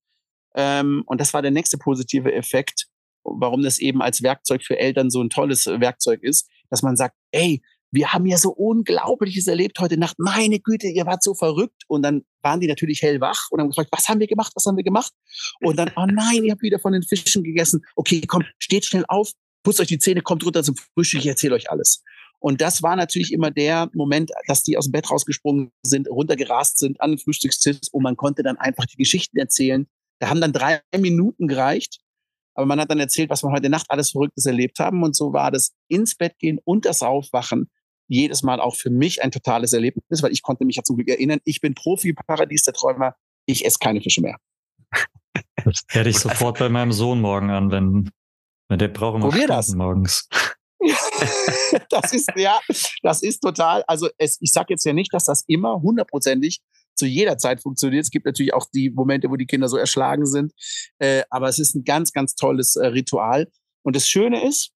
ähm, und das war der nächste positive Effekt, warum das eben als Werkzeug für Eltern so ein tolles Werkzeug ist, dass man sagt, ey, wir haben ja so Unglaubliches erlebt heute Nacht. Meine Güte, ihr wart so verrückt. Und dann waren die natürlich hellwach und haben gefragt, was haben wir gemacht? Was haben wir gemacht? Und dann, oh nein, ihr habt wieder von den Fischen gegessen. Okay, komm, steht schnell auf, putzt euch die Zähne, kommt runter zum Frühstück, ich erzähle euch alles. Und das war natürlich immer der Moment, dass die aus dem Bett rausgesprungen sind, runtergerast sind an den Frühstückstisch und man konnte dann einfach die Geschichten erzählen, da haben dann drei Minuten gereicht, aber man hat dann erzählt, was wir heute Nacht alles Verrücktes erlebt haben. Und so war das ins Bett gehen und das Aufwachen jedes Mal auch für mich ein totales Erlebnis, weil ich konnte mich ja zum Glück erinnern, ich bin Profi Paradies der Träumer, ich esse keine Fische mehr. Das werde ich sofort bei meinem Sohn morgen anwenden. Wenn der braucht immer Probier das. morgens. das ist ja, das ist total. Also es, ich sage jetzt ja nicht, dass das immer hundertprozentig zu jeder Zeit funktioniert. Es gibt natürlich auch die Momente, wo die Kinder so erschlagen sind. Äh, aber es ist ein ganz, ganz tolles äh, Ritual. Und das Schöne ist,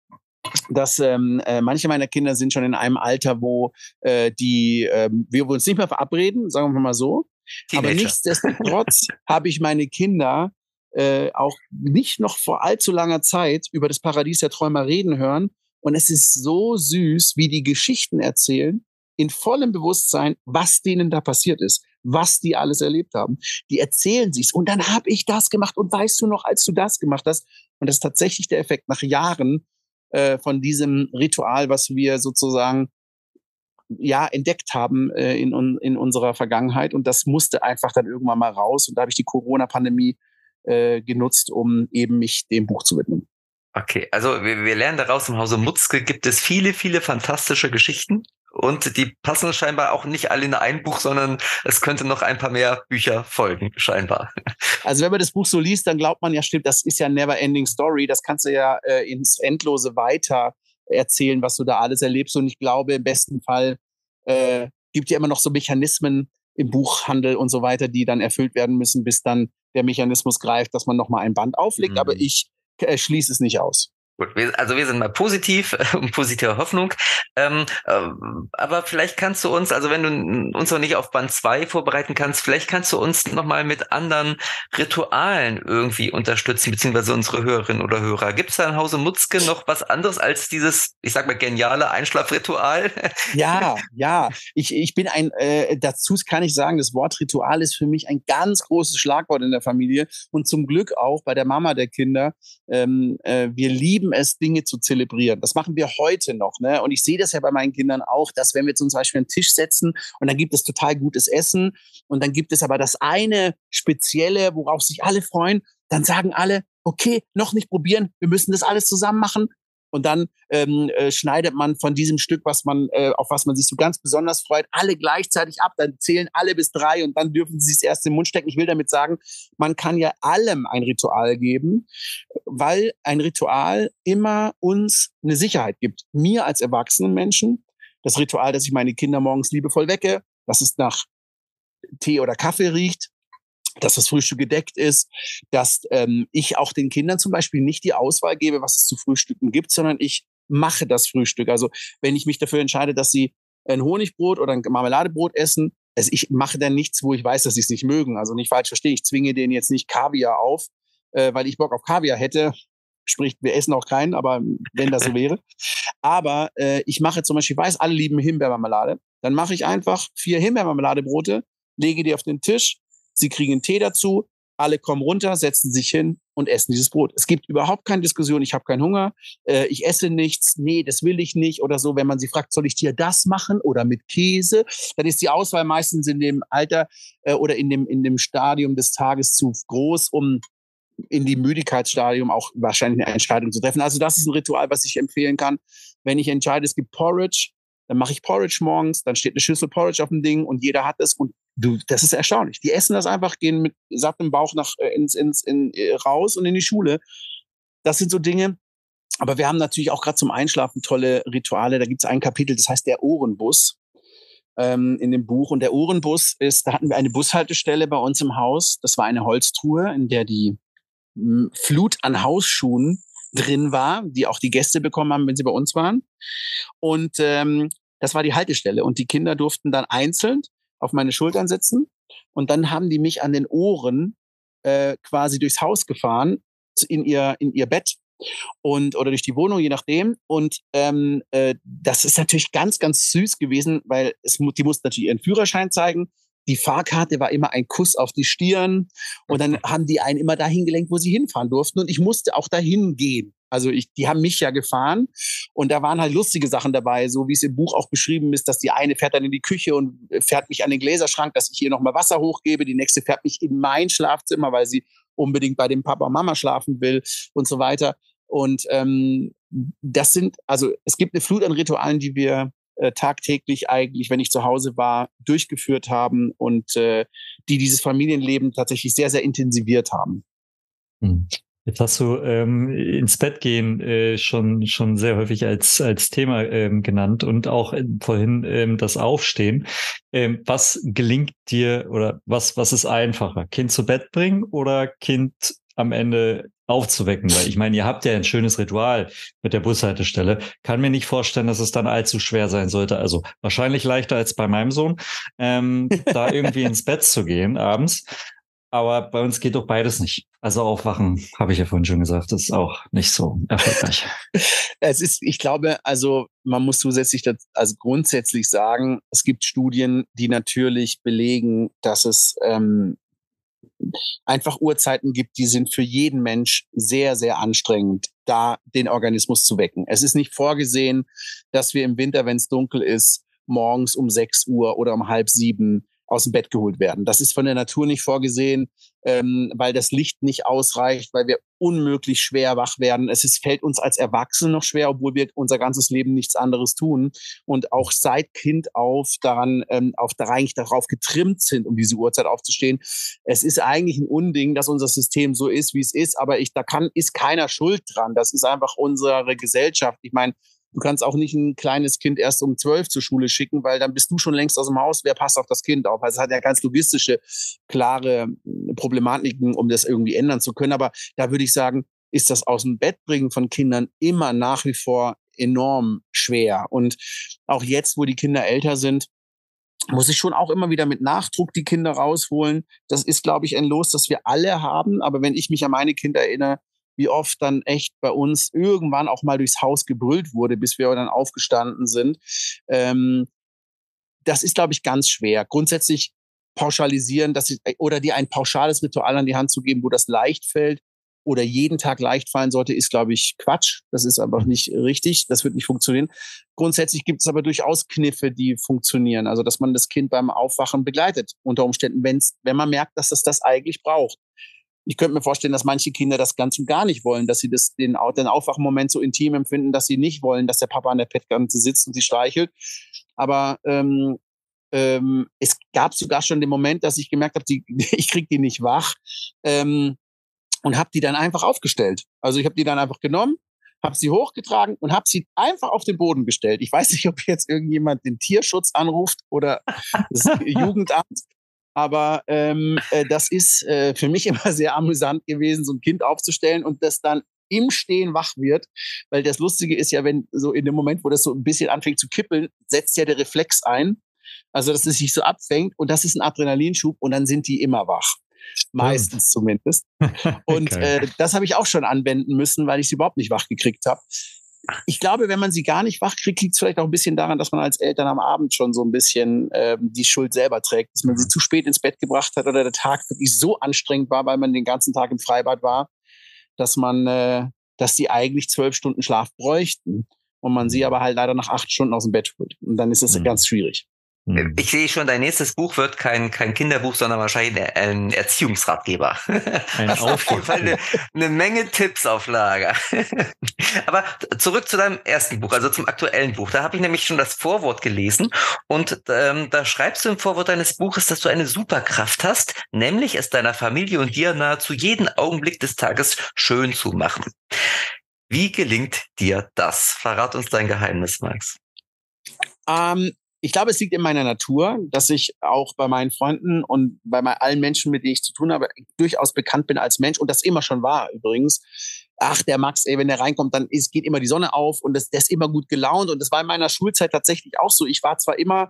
dass ähm, äh, manche meiner Kinder sind schon in einem Alter, wo äh, die ähm, wir uns nicht mehr verabreden, sagen wir mal so. Teenager. Aber nichtsdestotrotz habe ich meine Kinder äh, auch nicht noch vor allzu langer Zeit über das Paradies der Träumer reden hören. Und es ist so süß, wie die Geschichten erzählen, in vollem Bewusstsein, was denen da passiert ist was die alles erlebt haben. Die erzählen sich's und dann habe ich das gemacht und weißt du noch, als du das gemacht hast. Und das ist tatsächlich der Effekt nach Jahren äh, von diesem Ritual, was wir sozusagen ja entdeckt haben äh, in, in unserer Vergangenheit. Und das musste einfach dann irgendwann mal raus. Und da habe ich die Corona-Pandemie äh, genutzt, um eben mich dem Buch zu widmen. Okay, also wir, wir lernen daraus, im Hause Mutzke gibt es viele, viele fantastische Geschichten. Und die passen scheinbar auch nicht alle in ein Buch, sondern es könnte noch ein paar mehr Bücher folgen, scheinbar. Also wenn man das Buch so liest, dann glaubt man ja, stimmt, das ist ja eine never-ending Story. Das kannst du ja äh, ins Endlose weiter erzählen, was du da alles erlebst. Und ich glaube, im besten Fall äh, gibt ja immer noch so Mechanismen im Buchhandel und so weiter, die dann erfüllt werden müssen, bis dann der Mechanismus greift, dass man nochmal ein Band auflegt. Mhm. Aber ich äh, schließe es nicht aus. Gut, wir, also wir sind mal positiv und positive Hoffnung. Ähm, äh, aber vielleicht kannst du uns, also wenn du uns noch nicht auf Band 2 vorbereiten kannst, vielleicht kannst du uns nochmal mit anderen Ritualen irgendwie unterstützen, beziehungsweise unsere Hörerinnen oder Hörer. Gibt es da in Hause Mutzke noch was anderes als dieses, ich sag mal, geniale Einschlafritual? Ja, ja. Ich, ich bin ein, äh, dazu kann ich sagen, das Wort Ritual ist für mich ein ganz großes Schlagwort in der Familie und zum Glück auch bei der Mama der Kinder. Ähm, äh, wir lieben lieben es, Dinge zu zelebrieren. Das machen wir heute noch. Ne? Und ich sehe das ja bei meinen Kindern auch, dass wenn wir zum Beispiel einen Tisch setzen und dann gibt es total gutes Essen und dann gibt es aber das eine Spezielle, worauf sich alle freuen, dann sagen alle, okay, noch nicht probieren, wir müssen das alles zusammen machen. Und dann ähm, äh, schneidet man von diesem Stück, was man, äh, auf was man sich so ganz besonders freut, alle gleichzeitig ab. Dann zählen alle bis drei und dann dürfen sie es erst im Mund stecken. Ich will damit sagen, man kann ja allem ein Ritual geben, weil ein Ritual immer uns eine Sicherheit gibt. Mir als erwachsenen Menschen, das Ritual, dass ich meine Kinder morgens liebevoll wecke, dass es nach Tee oder Kaffee riecht, dass das Frühstück gedeckt ist, dass ähm, ich auch den Kindern zum Beispiel nicht die Auswahl gebe, was es zu Frühstücken gibt, sondern ich mache das Frühstück. Also wenn ich mich dafür entscheide, dass sie ein Honigbrot oder ein Marmeladebrot essen, also ich mache dann nichts, wo ich weiß, dass sie es nicht mögen. Also nicht falsch verstehen, ich zwinge denen jetzt nicht Kaviar auf, äh, weil ich Bock auf Kaviar hätte. Sprich, wir essen auch keinen, aber wenn das so wäre. Aber äh, ich mache zum Beispiel, ich weiß, alle lieben Himbeermarmelade. Dann mache ich einfach vier Himbeermarmeladebrote, lege die auf den Tisch, Sie kriegen Tee dazu, alle kommen runter, setzen sich hin und essen dieses Brot. Es gibt überhaupt keine Diskussion, ich habe keinen Hunger, äh, ich esse nichts, nee, das will ich nicht oder so. Wenn man sie fragt, soll ich dir das machen oder mit Käse, dann ist die Auswahl meistens in dem Alter äh, oder in dem, in dem Stadium des Tages zu groß, um in die Müdigkeitsstadium auch wahrscheinlich eine Entscheidung zu treffen. Also das ist ein Ritual, was ich empfehlen kann. Wenn ich entscheide, es gibt Porridge, dann mache ich Porridge morgens, dann steht eine Schüssel Porridge auf dem Ding und jeder hat es und du, das ist erstaunlich. Die essen das einfach, gehen mit sattem Bauch nach äh, ins, ins, in, äh, raus und in die Schule. Das sind so Dinge. Aber wir haben natürlich auch gerade zum Einschlafen tolle Rituale. Da gibt es ein Kapitel, das heißt der Ohrenbus ähm, in dem Buch. Und der Ohrenbus ist, da hatten wir eine Bushaltestelle bei uns im Haus. Das war eine Holztruhe, in der die hm, Flut an Hausschuhen drin war, die auch die Gäste bekommen haben, wenn sie bei uns waren. Und ähm, das war die Haltestelle. Und die Kinder durften dann einzeln auf meine Schultern sitzen. Und dann haben die mich an den Ohren äh, quasi durchs Haus gefahren, in ihr, in ihr Bett und oder durch die Wohnung, je nachdem. Und ähm, äh, das ist natürlich ganz, ganz süß gewesen, weil es, die mussten natürlich ihren Führerschein zeigen. Die Fahrkarte war immer ein Kuss auf die Stirn und dann haben die einen immer dahin gelenkt, wo sie hinfahren durften und ich musste auch dahin gehen. Also ich, die haben mich ja gefahren und da waren halt lustige Sachen dabei, so wie es im Buch auch beschrieben ist, dass die eine fährt dann in die Küche und fährt mich an den Gläserschrank, dass ich ihr nochmal Wasser hochgebe, die nächste fährt mich in mein Schlafzimmer, weil sie unbedingt bei dem Papa und Mama schlafen will und so weiter. Und ähm, das sind, also es gibt eine Flut an Ritualen, die wir äh, tagtäglich eigentlich, wenn ich zu Hause war, durchgeführt haben und äh, die dieses Familienleben tatsächlich sehr, sehr intensiviert haben. Hm. Jetzt hast du ähm, ins Bett gehen äh, schon schon sehr häufig als als Thema ähm, genannt und auch äh, vorhin ähm, das Aufstehen. Ähm, was gelingt dir oder was was ist einfacher, Kind zu Bett bringen oder Kind am Ende aufzuwecken? Weil ich meine, ihr habt ja ein schönes Ritual mit der Bushaltestelle. Kann mir nicht vorstellen, dass es dann allzu schwer sein sollte. Also wahrscheinlich leichter als bei meinem Sohn, ähm, da irgendwie ins Bett zu gehen abends. Aber bei uns geht doch beides nicht. Also aufwachen, habe ich ja vorhin schon gesagt, ist auch nicht so erfolgreich. es ist, ich glaube, also man muss zusätzlich, das, also grundsätzlich sagen, es gibt Studien, die natürlich belegen, dass es ähm, einfach Uhrzeiten gibt, die sind für jeden Mensch sehr, sehr anstrengend, da den Organismus zu wecken. Es ist nicht vorgesehen, dass wir im Winter, wenn es dunkel ist, morgens um sechs Uhr oder um halb sieben aus dem Bett geholt werden. Das ist von der Natur nicht vorgesehen, ähm, weil das Licht nicht ausreicht, weil wir unmöglich schwer wach werden. Es ist, fällt uns als Erwachsene noch schwer, obwohl wir unser ganzes Leben nichts anderes tun und auch seit Kind auf daran, ähm, auf da eigentlich darauf getrimmt sind, um diese Uhrzeit aufzustehen. Es ist eigentlich ein Unding, dass unser System so ist, wie es ist, aber ich, da kann, ist keiner schuld dran. Das ist einfach unsere Gesellschaft. Ich meine, Du kannst auch nicht ein kleines Kind erst um zwölf zur Schule schicken, weil dann bist du schon längst aus dem Haus. Wer passt auf das Kind auf? Also es hat ja ganz logistische, klare hm, Problematiken, um das irgendwie ändern zu können. Aber da würde ich sagen, ist das aus dem Bett bringen von Kindern immer nach wie vor enorm schwer. Und auch jetzt, wo die Kinder älter sind, muss ich schon auch immer wieder mit Nachdruck die Kinder rausholen. Das ist, glaube ich, ein Los, das wir alle haben. Aber wenn ich mich an meine Kinder erinnere, wie oft dann echt bei uns irgendwann auch mal durchs Haus gebrüllt wurde, bis wir dann aufgestanden sind. Ähm, das ist, glaube ich, ganz schwer. Grundsätzlich pauschalisieren, dass ich, oder dir ein pauschales Ritual an die Hand zu geben, wo das leicht fällt, oder jeden Tag leicht fallen sollte, ist, glaube ich, Quatsch. Das ist einfach nicht richtig. Das wird nicht funktionieren. Grundsätzlich gibt es aber durchaus Kniffe, die funktionieren. Also, dass man das Kind beim Aufwachen begleitet, unter Umständen, wenn's, wenn man merkt, dass es das eigentlich braucht. Ich könnte mir vorstellen, dass manche Kinder das ganz und gar nicht wollen, dass sie das, den, den Aufwachmoment so intim empfinden, dass sie nicht wollen, dass der Papa an der Pettkante sitzt und sie streichelt. Aber ähm, ähm, es gab sogar schon den Moment, dass ich gemerkt habe, die, ich krieg die nicht wach. Ähm, und habe die dann einfach aufgestellt. Also ich habe die dann einfach genommen, habe sie hochgetragen und habe sie einfach auf den Boden gestellt. Ich weiß nicht, ob jetzt irgendjemand den Tierschutz anruft oder das Jugendamt, aber ähm, äh, das ist äh, für mich immer sehr amüsant gewesen, so ein Kind aufzustellen und das dann im Stehen wach wird, weil das Lustige ist ja, wenn so in dem Moment, wo das so ein bisschen anfängt zu kippeln, setzt ja der Reflex ein, also dass es sich so abfängt und das ist ein Adrenalinschub und dann sind die immer wach. Meistens zumindest. Und okay. äh, das habe ich auch schon anwenden müssen, weil ich sie überhaupt nicht wach gekriegt habe. Ich glaube, wenn man sie gar nicht wach kriegt, liegt es vielleicht auch ein bisschen daran, dass man als Eltern am Abend schon so ein bisschen äh, die Schuld selber trägt, dass man sie mhm. zu spät ins Bett gebracht hat oder der Tag wirklich so anstrengend war, weil man den ganzen Tag im Freibad war, dass man, äh, dass sie eigentlich zwölf Stunden Schlaf bräuchten und man sie mhm. aber halt leider nach acht Stunden aus dem Bett holt. Und dann ist es mhm. ganz schwierig. Hm. Ich sehe schon, dein nächstes Buch wird kein, kein Kinderbuch, sondern wahrscheinlich ein Erziehungsratgeber. Ein auf jeden Fall eine, eine Menge Tipps auf Lager. Aber zurück zu deinem ersten Buch, also zum aktuellen Buch. Da habe ich nämlich schon das Vorwort gelesen und ähm, da schreibst du im Vorwort deines Buches, dass du eine Superkraft hast, nämlich es deiner Familie und dir nahezu jeden Augenblick des Tages schön zu machen. Wie gelingt dir das? Verrat uns dein Geheimnis, Max. Ähm, ich glaube, es liegt in meiner Natur, dass ich auch bei meinen Freunden und bei allen Menschen, mit denen ich zu tun habe, durchaus bekannt bin als Mensch und das immer schon war übrigens. Ach, der Max, ey, wenn der reinkommt, dann ist, geht immer die Sonne auf und das, der ist immer gut gelaunt. Und das war in meiner Schulzeit tatsächlich auch so. Ich war zwar immer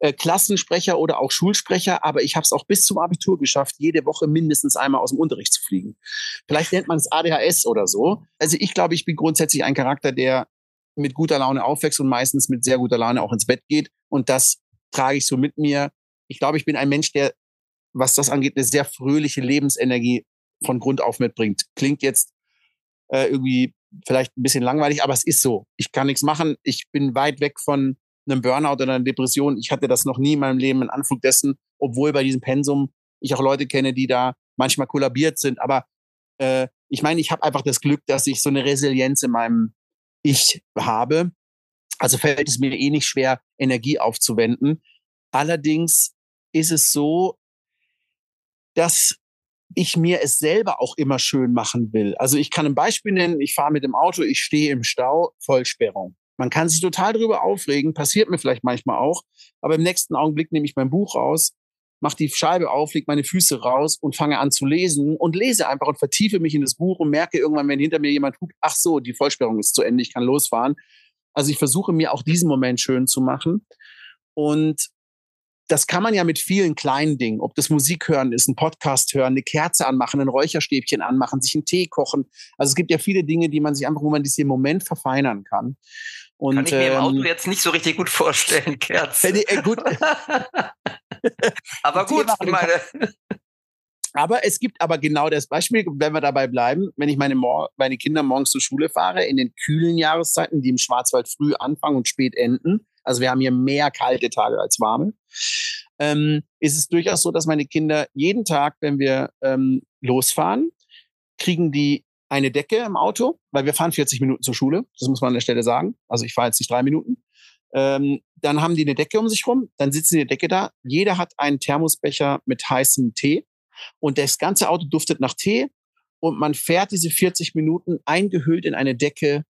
äh, Klassensprecher oder auch Schulsprecher, aber ich habe es auch bis zum Abitur geschafft, jede Woche mindestens einmal aus dem Unterricht zu fliegen. Vielleicht nennt man es ADHS oder so. Also ich glaube, ich bin grundsätzlich ein Charakter, der mit guter Laune aufwächst und meistens mit sehr guter Laune auch ins Bett geht. Und das trage ich so mit mir. Ich glaube, ich bin ein Mensch, der, was das angeht, eine sehr fröhliche Lebensenergie von Grund auf mitbringt. Klingt jetzt äh, irgendwie vielleicht ein bisschen langweilig, aber es ist so. Ich kann nichts machen. Ich bin weit weg von einem Burnout oder einer Depression. Ich hatte das noch nie in meinem Leben, einen Anflug dessen, obwohl bei diesem Pensum ich auch Leute kenne, die da manchmal kollabiert sind. Aber äh, ich meine, ich habe einfach das Glück, dass ich so eine Resilienz in meinem Ich habe. Also fällt es mir eh nicht schwer, Energie aufzuwenden. Allerdings ist es so, dass ich mir es selber auch immer schön machen will. Also ich kann ein Beispiel nennen, ich fahre mit dem Auto, ich stehe im Stau, Vollsperrung. Man kann sich total darüber aufregen, passiert mir vielleicht manchmal auch, aber im nächsten Augenblick nehme ich mein Buch raus, mache die Scheibe auf, leg meine Füße raus und fange an zu lesen und lese einfach und vertiefe mich in das Buch und merke irgendwann, wenn hinter mir jemand hupt, ach so, die Vollsperrung ist zu Ende, ich kann losfahren. Also ich versuche mir auch diesen Moment schön zu machen. Und das kann man ja mit vielen kleinen Dingen, ob das Musik hören ist, ein Podcast hören, eine Kerze anmachen, ein Räucherstäbchen anmachen, sich einen Tee kochen. Also es gibt ja viele Dinge, die man sich einfach, wo man diesen Moment verfeinern kann. Und, kann ich mir ähm, im Auto jetzt nicht so richtig gut vorstellen, Kerze. Äh, äh, gut. aber gut, meine. Aber es gibt aber genau das Beispiel, wenn wir dabei bleiben, wenn ich meine, Mor meine Kinder morgens zur Schule fahre, in den kühlen Jahreszeiten, die im Schwarzwald früh anfangen und spät enden, also wir haben hier mehr kalte Tage als warme, ähm, ist es durchaus so, dass meine Kinder jeden Tag, wenn wir ähm, losfahren, kriegen die eine Decke im Auto, weil wir fahren 40 Minuten zur Schule, das muss man an der Stelle sagen. Also ich fahre jetzt nicht drei Minuten. Ähm, dann haben die eine Decke um sich rum, dann sitzen die in der Decke da. Jeder hat einen Thermosbecher mit heißem Tee und das ganze Auto duftet nach Tee und man fährt diese 40 Minuten eingehüllt in eine Decke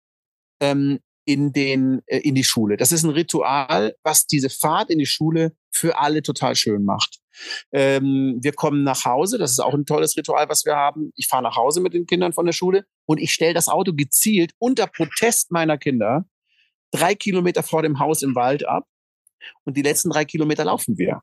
ähm, in, den, äh, in die Schule. Das ist ein Ritual, was diese Fahrt in die Schule für alle total schön macht. Ähm, wir kommen nach Hause, das ist auch ein tolles Ritual, was wir haben. Ich fahre nach Hause mit den Kindern von der Schule und ich stelle das Auto gezielt unter Protest meiner Kinder drei Kilometer vor dem Haus im Wald ab und die letzten drei Kilometer laufen wir.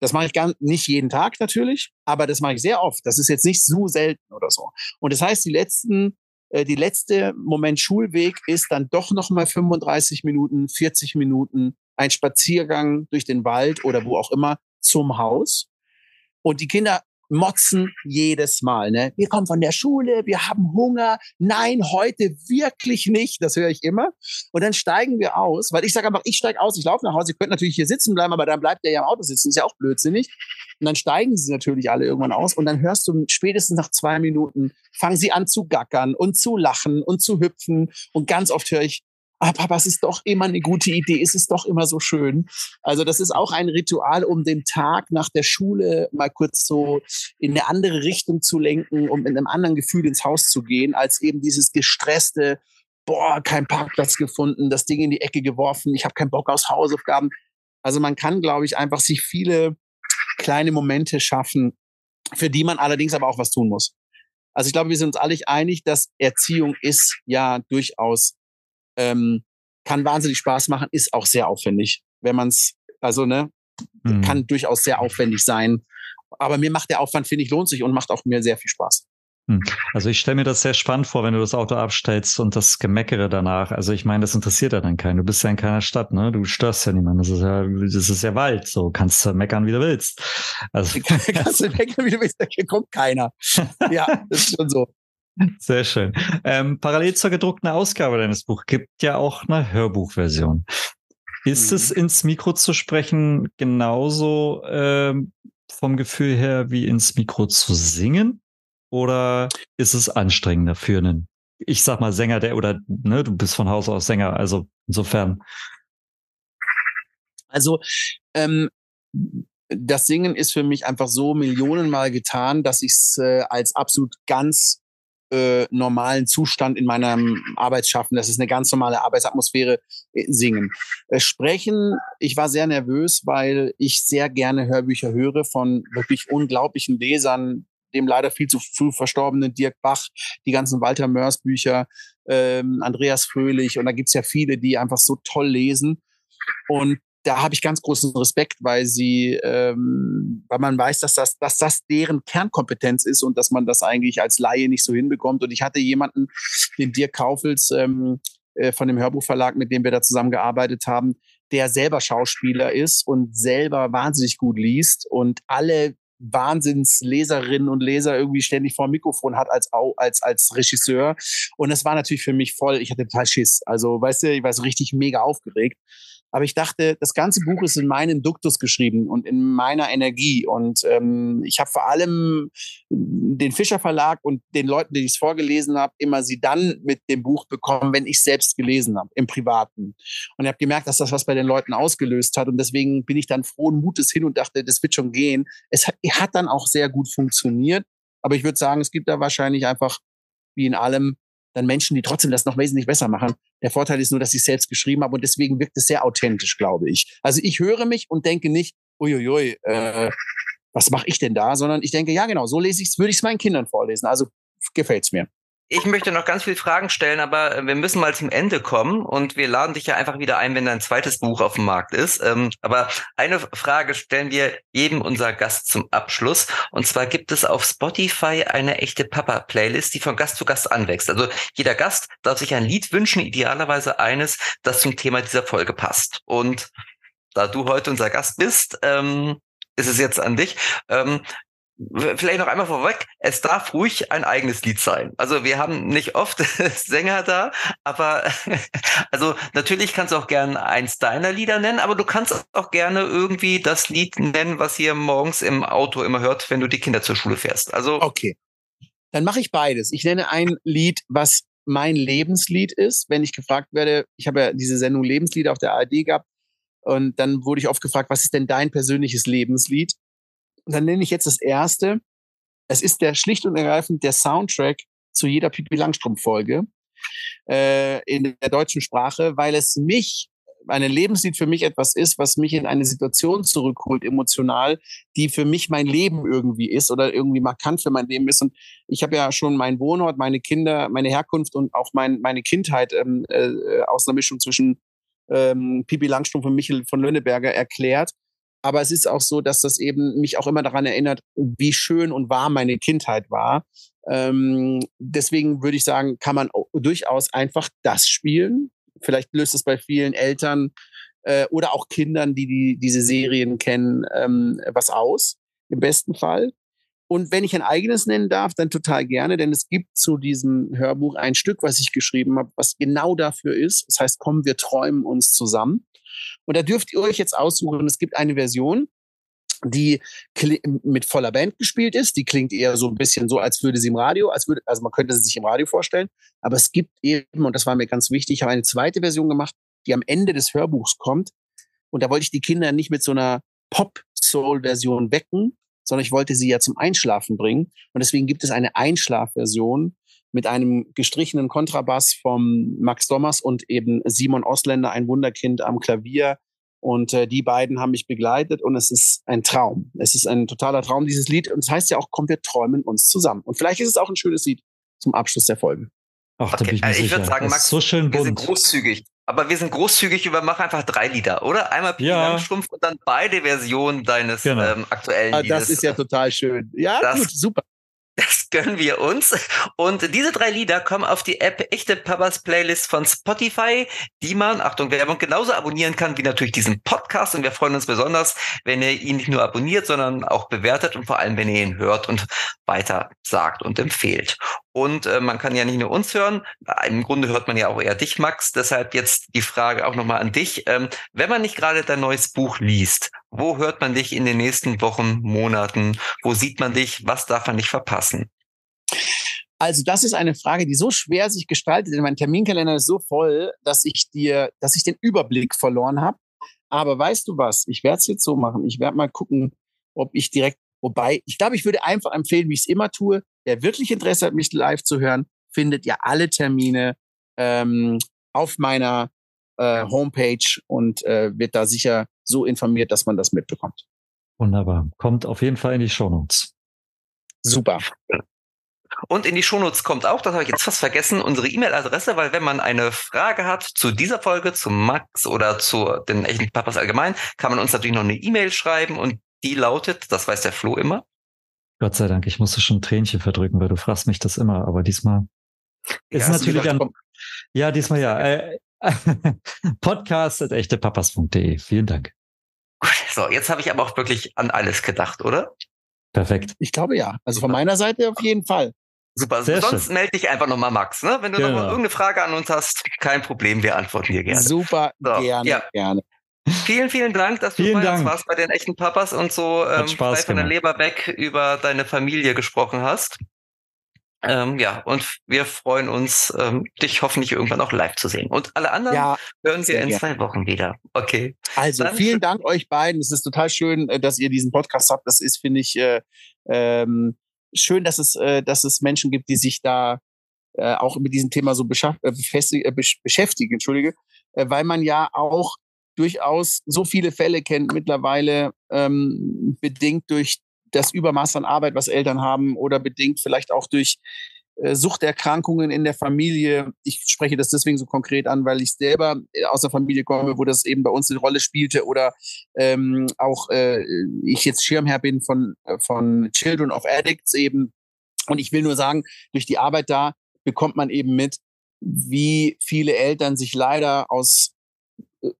Das mache ich gar nicht jeden Tag natürlich, aber das mache ich sehr oft. Das ist jetzt nicht so selten oder so. Und das heißt, die letzten, äh, die letzte Moment Schulweg ist dann doch noch mal 35 Minuten, 40 Minuten ein Spaziergang durch den Wald oder wo auch immer zum Haus. Und die Kinder motzen jedes Mal. Ne? Wir kommen von der Schule, wir haben Hunger. Nein, heute wirklich nicht. Das höre ich immer. Und dann steigen wir aus, weil ich sage einfach, ich steige aus, ich laufe nach Hause. Ihr könnt natürlich hier sitzen bleiben, aber dann bleibt der ja im Auto sitzen. Ist ja auch blödsinnig. Und dann steigen sie natürlich alle irgendwann aus. Und dann hörst du spätestens nach zwei Minuten, fangen sie an zu gackern und zu lachen und zu hüpfen. Und ganz oft höre ich, ah, Papa, es ist doch immer eine gute Idee, es ist doch immer so schön. Also das ist auch ein Ritual, um den Tag nach der Schule mal kurz so in eine andere Richtung zu lenken, um in einem anderen Gefühl ins Haus zu gehen, als eben dieses gestresste, boah, kein Parkplatz gefunden, das Ding in die Ecke geworfen, ich habe keinen Bock aus Hausaufgaben. Also man kann, glaube ich, einfach sich viele kleine Momente schaffen, für die man allerdings aber auch was tun muss. Also ich glaube, wir sind uns alle einig, dass Erziehung ist ja durchaus ähm, kann wahnsinnig Spaß machen, ist auch sehr aufwendig, wenn man es, also ne, mhm. kann durchaus sehr aufwendig sein. Aber mir macht der Aufwand, finde ich, lohnt sich und macht auch mir sehr viel Spaß. Hm. Also ich stelle mir das sehr spannend vor, wenn du das Auto abstellst und das Gemeckere danach. Also ich meine, das interessiert ja dann keinen. Du bist ja in keiner Stadt, ne? Du störst ja niemanden. Das ist ja, das ist ja Wald. So kannst du meckern, wie du willst. Also kannst du meckern, wie du willst. Hier kommt keiner. Ja, das ist schon so. Sehr schön. Ähm, parallel zur gedruckten Ausgabe deines Buchs gibt ja auch eine Hörbuchversion. Ist mhm. es ins Mikro zu sprechen genauso ähm, vom Gefühl her wie ins Mikro zu singen? Oder ist es anstrengender für einen, ich sag mal, Sänger, der oder ne, du bist von Haus aus Sänger, also insofern. Also ähm, das Singen ist für mich einfach so millionenmal getan, dass ich es äh, als absolut ganz äh, normalen Zustand in meinem Arbeitsschaffen. Das ist eine ganz normale Arbeitsatmosphäre, äh, singen. Äh, sprechen, ich war sehr nervös, weil ich sehr gerne Hörbücher höre von wirklich unglaublichen Lesern, dem leider viel zu früh verstorbenen Dirk Bach, die ganzen Walter Mörs Bücher, ähm, Andreas Fröhlich und da gibt's ja viele, die einfach so toll lesen. Und da habe ich ganz großen Respekt, weil sie, ähm, weil man weiß, dass das, dass das deren Kernkompetenz ist und dass man das eigentlich als Laie nicht so hinbekommt. Und ich hatte jemanden, den Dirk Kaufels ähm, äh, von dem Hörbuchverlag, mit dem wir da zusammengearbeitet haben, der selber Schauspieler ist und selber wahnsinnig gut liest und alle Wahnsinnsleserinnen und Leser irgendwie ständig vor dem Mikrofon hat als, als, als Regisseur. Und das war natürlich für mich voll, ich hatte total Schiss. Also, weißt du, ich war so richtig mega aufgeregt. Aber ich dachte, das ganze Buch ist in meinem Duktus geschrieben und in meiner Energie. Und ähm, ich habe vor allem den Fischer Verlag und den Leuten, die ich es vorgelesen habe, immer sie dann mit dem Buch bekommen, wenn ich selbst gelesen habe, im Privaten. Und ich habe gemerkt, dass das was bei den Leuten ausgelöst hat. Und deswegen bin ich dann frohen Mutes hin und dachte, das wird schon gehen. Es hat, hat dann auch sehr gut funktioniert. Aber ich würde sagen, es gibt da wahrscheinlich einfach, wie in allem, dann Menschen, die trotzdem das noch wesentlich besser machen. Der Vorteil ist nur, dass ich selbst geschrieben habe und deswegen wirkt es sehr authentisch, glaube ich. Also ich höre mich und denke nicht, uiuiui, äh, was mache ich denn da, sondern ich denke, ja genau, so lese ich es, würde ich es meinen Kindern vorlesen. Also gefällt's mir. Ich möchte noch ganz viele Fragen stellen, aber äh, wir müssen mal zum Ende kommen und wir laden dich ja einfach wieder ein, wenn dein zweites Buch auf dem Markt ist. Ähm, aber eine Frage stellen wir jedem unser Gast zum Abschluss. Und zwar gibt es auf Spotify eine echte Papa-Playlist, die von Gast zu Gast anwächst. Also jeder Gast darf sich ein Lied wünschen, idealerweise eines, das zum Thema dieser Folge passt. Und da du heute unser Gast bist, ähm, ist es jetzt an dich. Ähm, vielleicht noch einmal vorweg, es darf ruhig ein eigenes Lied sein. Also wir haben nicht oft Sänger da, aber also natürlich kannst du auch gerne eins deiner Lieder nennen, aber du kannst auch gerne irgendwie das Lied nennen, was ihr morgens im Auto immer hört, wenn du die Kinder zur Schule fährst. Also okay, dann mache ich beides. Ich nenne ein Lied, was mein Lebenslied ist. Wenn ich gefragt werde, ich habe ja diese Sendung Lebenslieder auf der ARD gehabt und dann wurde ich oft gefragt, was ist denn dein persönliches Lebenslied? Und dann nenne ich jetzt das erste. Es ist der schlicht und ergreifend der Soundtrack zu jeder Pipi Langstrumpf Folge äh, in der deutschen Sprache, weil es mich ein Lebenslied für mich etwas ist, was mich in eine Situation zurückholt, emotional, die für mich mein Leben irgendwie ist oder irgendwie markant für mein Leben ist. Und ich habe ja schon meinen Wohnort, meine Kinder, meine Herkunft und auch mein, meine Kindheit ähm, äh, aus einer Mischung zwischen ähm, Pipi Langstrumpf und Michel von Lönneberger erklärt. Aber es ist auch so, dass das eben mich auch immer daran erinnert, wie schön und warm meine Kindheit war. Ähm, deswegen würde ich sagen, kann man durchaus einfach das spielen. Vielleicht löst es bei vielen Eltern äh, oder auch Kindern, die, die diese Serien kennen, ähm, was aus, im besten Fall. Und wenn ich ein eigenes nennen darf, dann total gerne, denn es gibt zu diesem Hörbuch ein Stück, was ich geschrieben habe, was genau dafür ist. Das heißt, kommen wir träumen uns zusammen. Und da dürft ihr euch jetzt aussuchen, es gibt eine Version, die mit voller Band gespielt ist. Die klingt eher so ein bisschen so, als würde sie im Radio, als würde, also man könnte sie sich im Radio vorstellen. Aber es gibt eben, und das war mir ganz wichtig, ich habe eine zweite Version gemacht, die am Ende des Hörbuchs kommt. Und da wollte ich die Kinder nicht mit so einer Pop-Soul-Version wecken, sondern ich wollte sie ja zum Einschlafen bringen. Und deswegen gibt es eine Einschlafversion mit einem gestrichenen Kontrabass vom Max Dommers und eben Simon Osländer, ein Wunderkind am Klavier. Und äh, die beiden haben mich begleitet und es ist ein Traum. Es ist ein totaler Traum, dieses Lied. Und es das heißt ja auch, komm, wir träumen uns zusammen. Und vielleicht ist es auch ein schönes Lied zum Abschluss der Folge. Ach, okay. ich, also ich würde sagen, Max, so schön bunt. wir sind großzügig. Aber wir sind großzügig über mach einfach drei Lieder, oder? Einmal Pippi ja. Langstrumpf und dann beide Versionen deines genau. ähm, aktuellen ah, Liedes. Das ist ja total schön. Ja, das, gut, super. Das gönnen wir uns. Und diese drei Lieder kommen auf die App Echte Papas Playlist von Spotify, die man, Achtung, Werbung, genauso abonnieren kann wie natürlich diesen Podcast. Und wir freuen uns besonders, wenn ihr ihn nicht nur abonniert, sondern auch bewertet und vor allem, wenn ihr ihn hört und weiter sagt und empfehlt. Und äh, man kann ja nicht nur uns hören, im Grunde hört man ja auch eher dich, Max. Deshalb jetzt die Frage auch nochmal an dich. Ähm, wenn man nicht gerade dein neues Buch liest, wo hört man dich in den nächsten Wochen, Monaten? Wo sieht man dich? Was darf man nicht verpassen? Also das ist eine Frage, die so schwer sich gestaltet, denn mein Terminkalender ist so voll, dass ich dir, dass ich den Überblick verloren habe. Aber weißt du was? Ich werde es jetzt so machen. Ich werde mal gucken, ob ich direkt, wobei, ich glaube, ich würde einfach empfehlen, wie ich es immer tue. Wer wirklich Interesse hat, mich live zu hören, findet ja alle Termine ähm, auf meiner äh, Homepage und äh, wird da sicher so informiert, dass man das mitbekommt. Wunderbar. Kommt auf jeden Fall in die Shownotes. Super. Und in die Shownotes kommt auch, das habe ich jetzt fast vergessen, unsere E-Mail-Adresse, weil wenn man eine Frage hat zu dieser Folge, zu Max oder zu den echten Papas allgemein, kann man uns natürlich noch eine E-Mail schreiben und die lautet, das weiß der Flo immer. Gott sei Dank, ich musste schon ein Tränchen verdrücken, weil du fragst mich das immer, aber diesmal ist ja, natürlich ein, ja, diesmal ja. Äh, Podcast at echtepapas.de. Vielen Dank. So, jetzt habe ich aber auch wirklich an alles gedacht, oder? Perfekt. Ich glaube ja. Also von meiner Seite auf jeden Fall. Super. Sehr Sonst schön. melde dich einfach nochmal, Max. Ne? Wenn du genau. nochmal irgendeine Frage an uns hast, kein Problem, wir antworten dir gerne. Super, so, gerne, ja. gerne. Vielen, vielen Dank, dass du bei uns warst bei den echten Papas und so ähm, frei von der Leber weg über deine Familie gesprochen hast. Ähm, ja, und wir freuen uns, ähm, dich hoffentlich irgendwann auch live zu sehen. Und alle anderen ja, hören wir in gerne. zwei Wochen wieder. Okay. Also Dann vielen Dank euch beiden. Es ist total schön, äh, dass ihr diesen Podcast habt. Das ist, finde ich, äh, ähm, schön, dass es, äh, dass es Menschen gibt, die sich da äh, auch mit diesem Thema so äh, beschäftigen, entschuldige, äh, weil man ja auch durchaus so viele Fälle kennt mittlerweile, ähm, bedingt durch das Übermaß an Arbeit, was Eltern haben oder bedingt vielleicht auch durch äh, Suchterkrankungen in der Familie. Ich spreche das deswegen so konkret an, weil ich selber äh, aus der Familie komme, wo das eben bei uns eine Rolle spielte oder ähm, auch äh, ich jetzt Schirmherr bin von, äh, von Children of Addicts eben. Und ich will nur sagen, durch die Arbeit da bekommt man eben mit, wie viele Eltern sich leider aus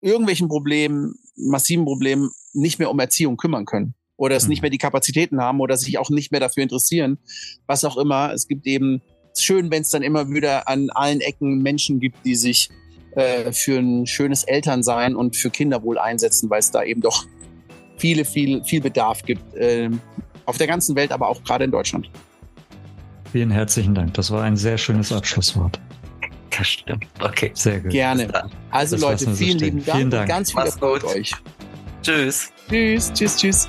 irgendwelchen Problemen, massiven Problemen nicht mehr um Erziehung kümmern können oder es mhm. nicht mehr die Kapazitäten haben oder sich auch nicht mehr dafür interessieren, was auch immer. Es gibt eben schön, wenn es dann immer wieder an allen Ecken Menschen gibt, die sich äh, für ein schönes Elternsein und für Kinderwohl einsetzen, weil es da eben doch viele, viel, viel Bedarf gibt. Äh, auf der ganzen Welt, aber auch gerade in Deutschland. Vielen herzlichen Dank. Das war ein sehr schönes Abschlusswort. Das stimmt. Okay. Sehr gut. Gerne. Also das Leute, vielen lieben Dank. Vielen Dank. ganz viel Erfolg euch. Tschüss. Tschüss, tschüss, tschüss.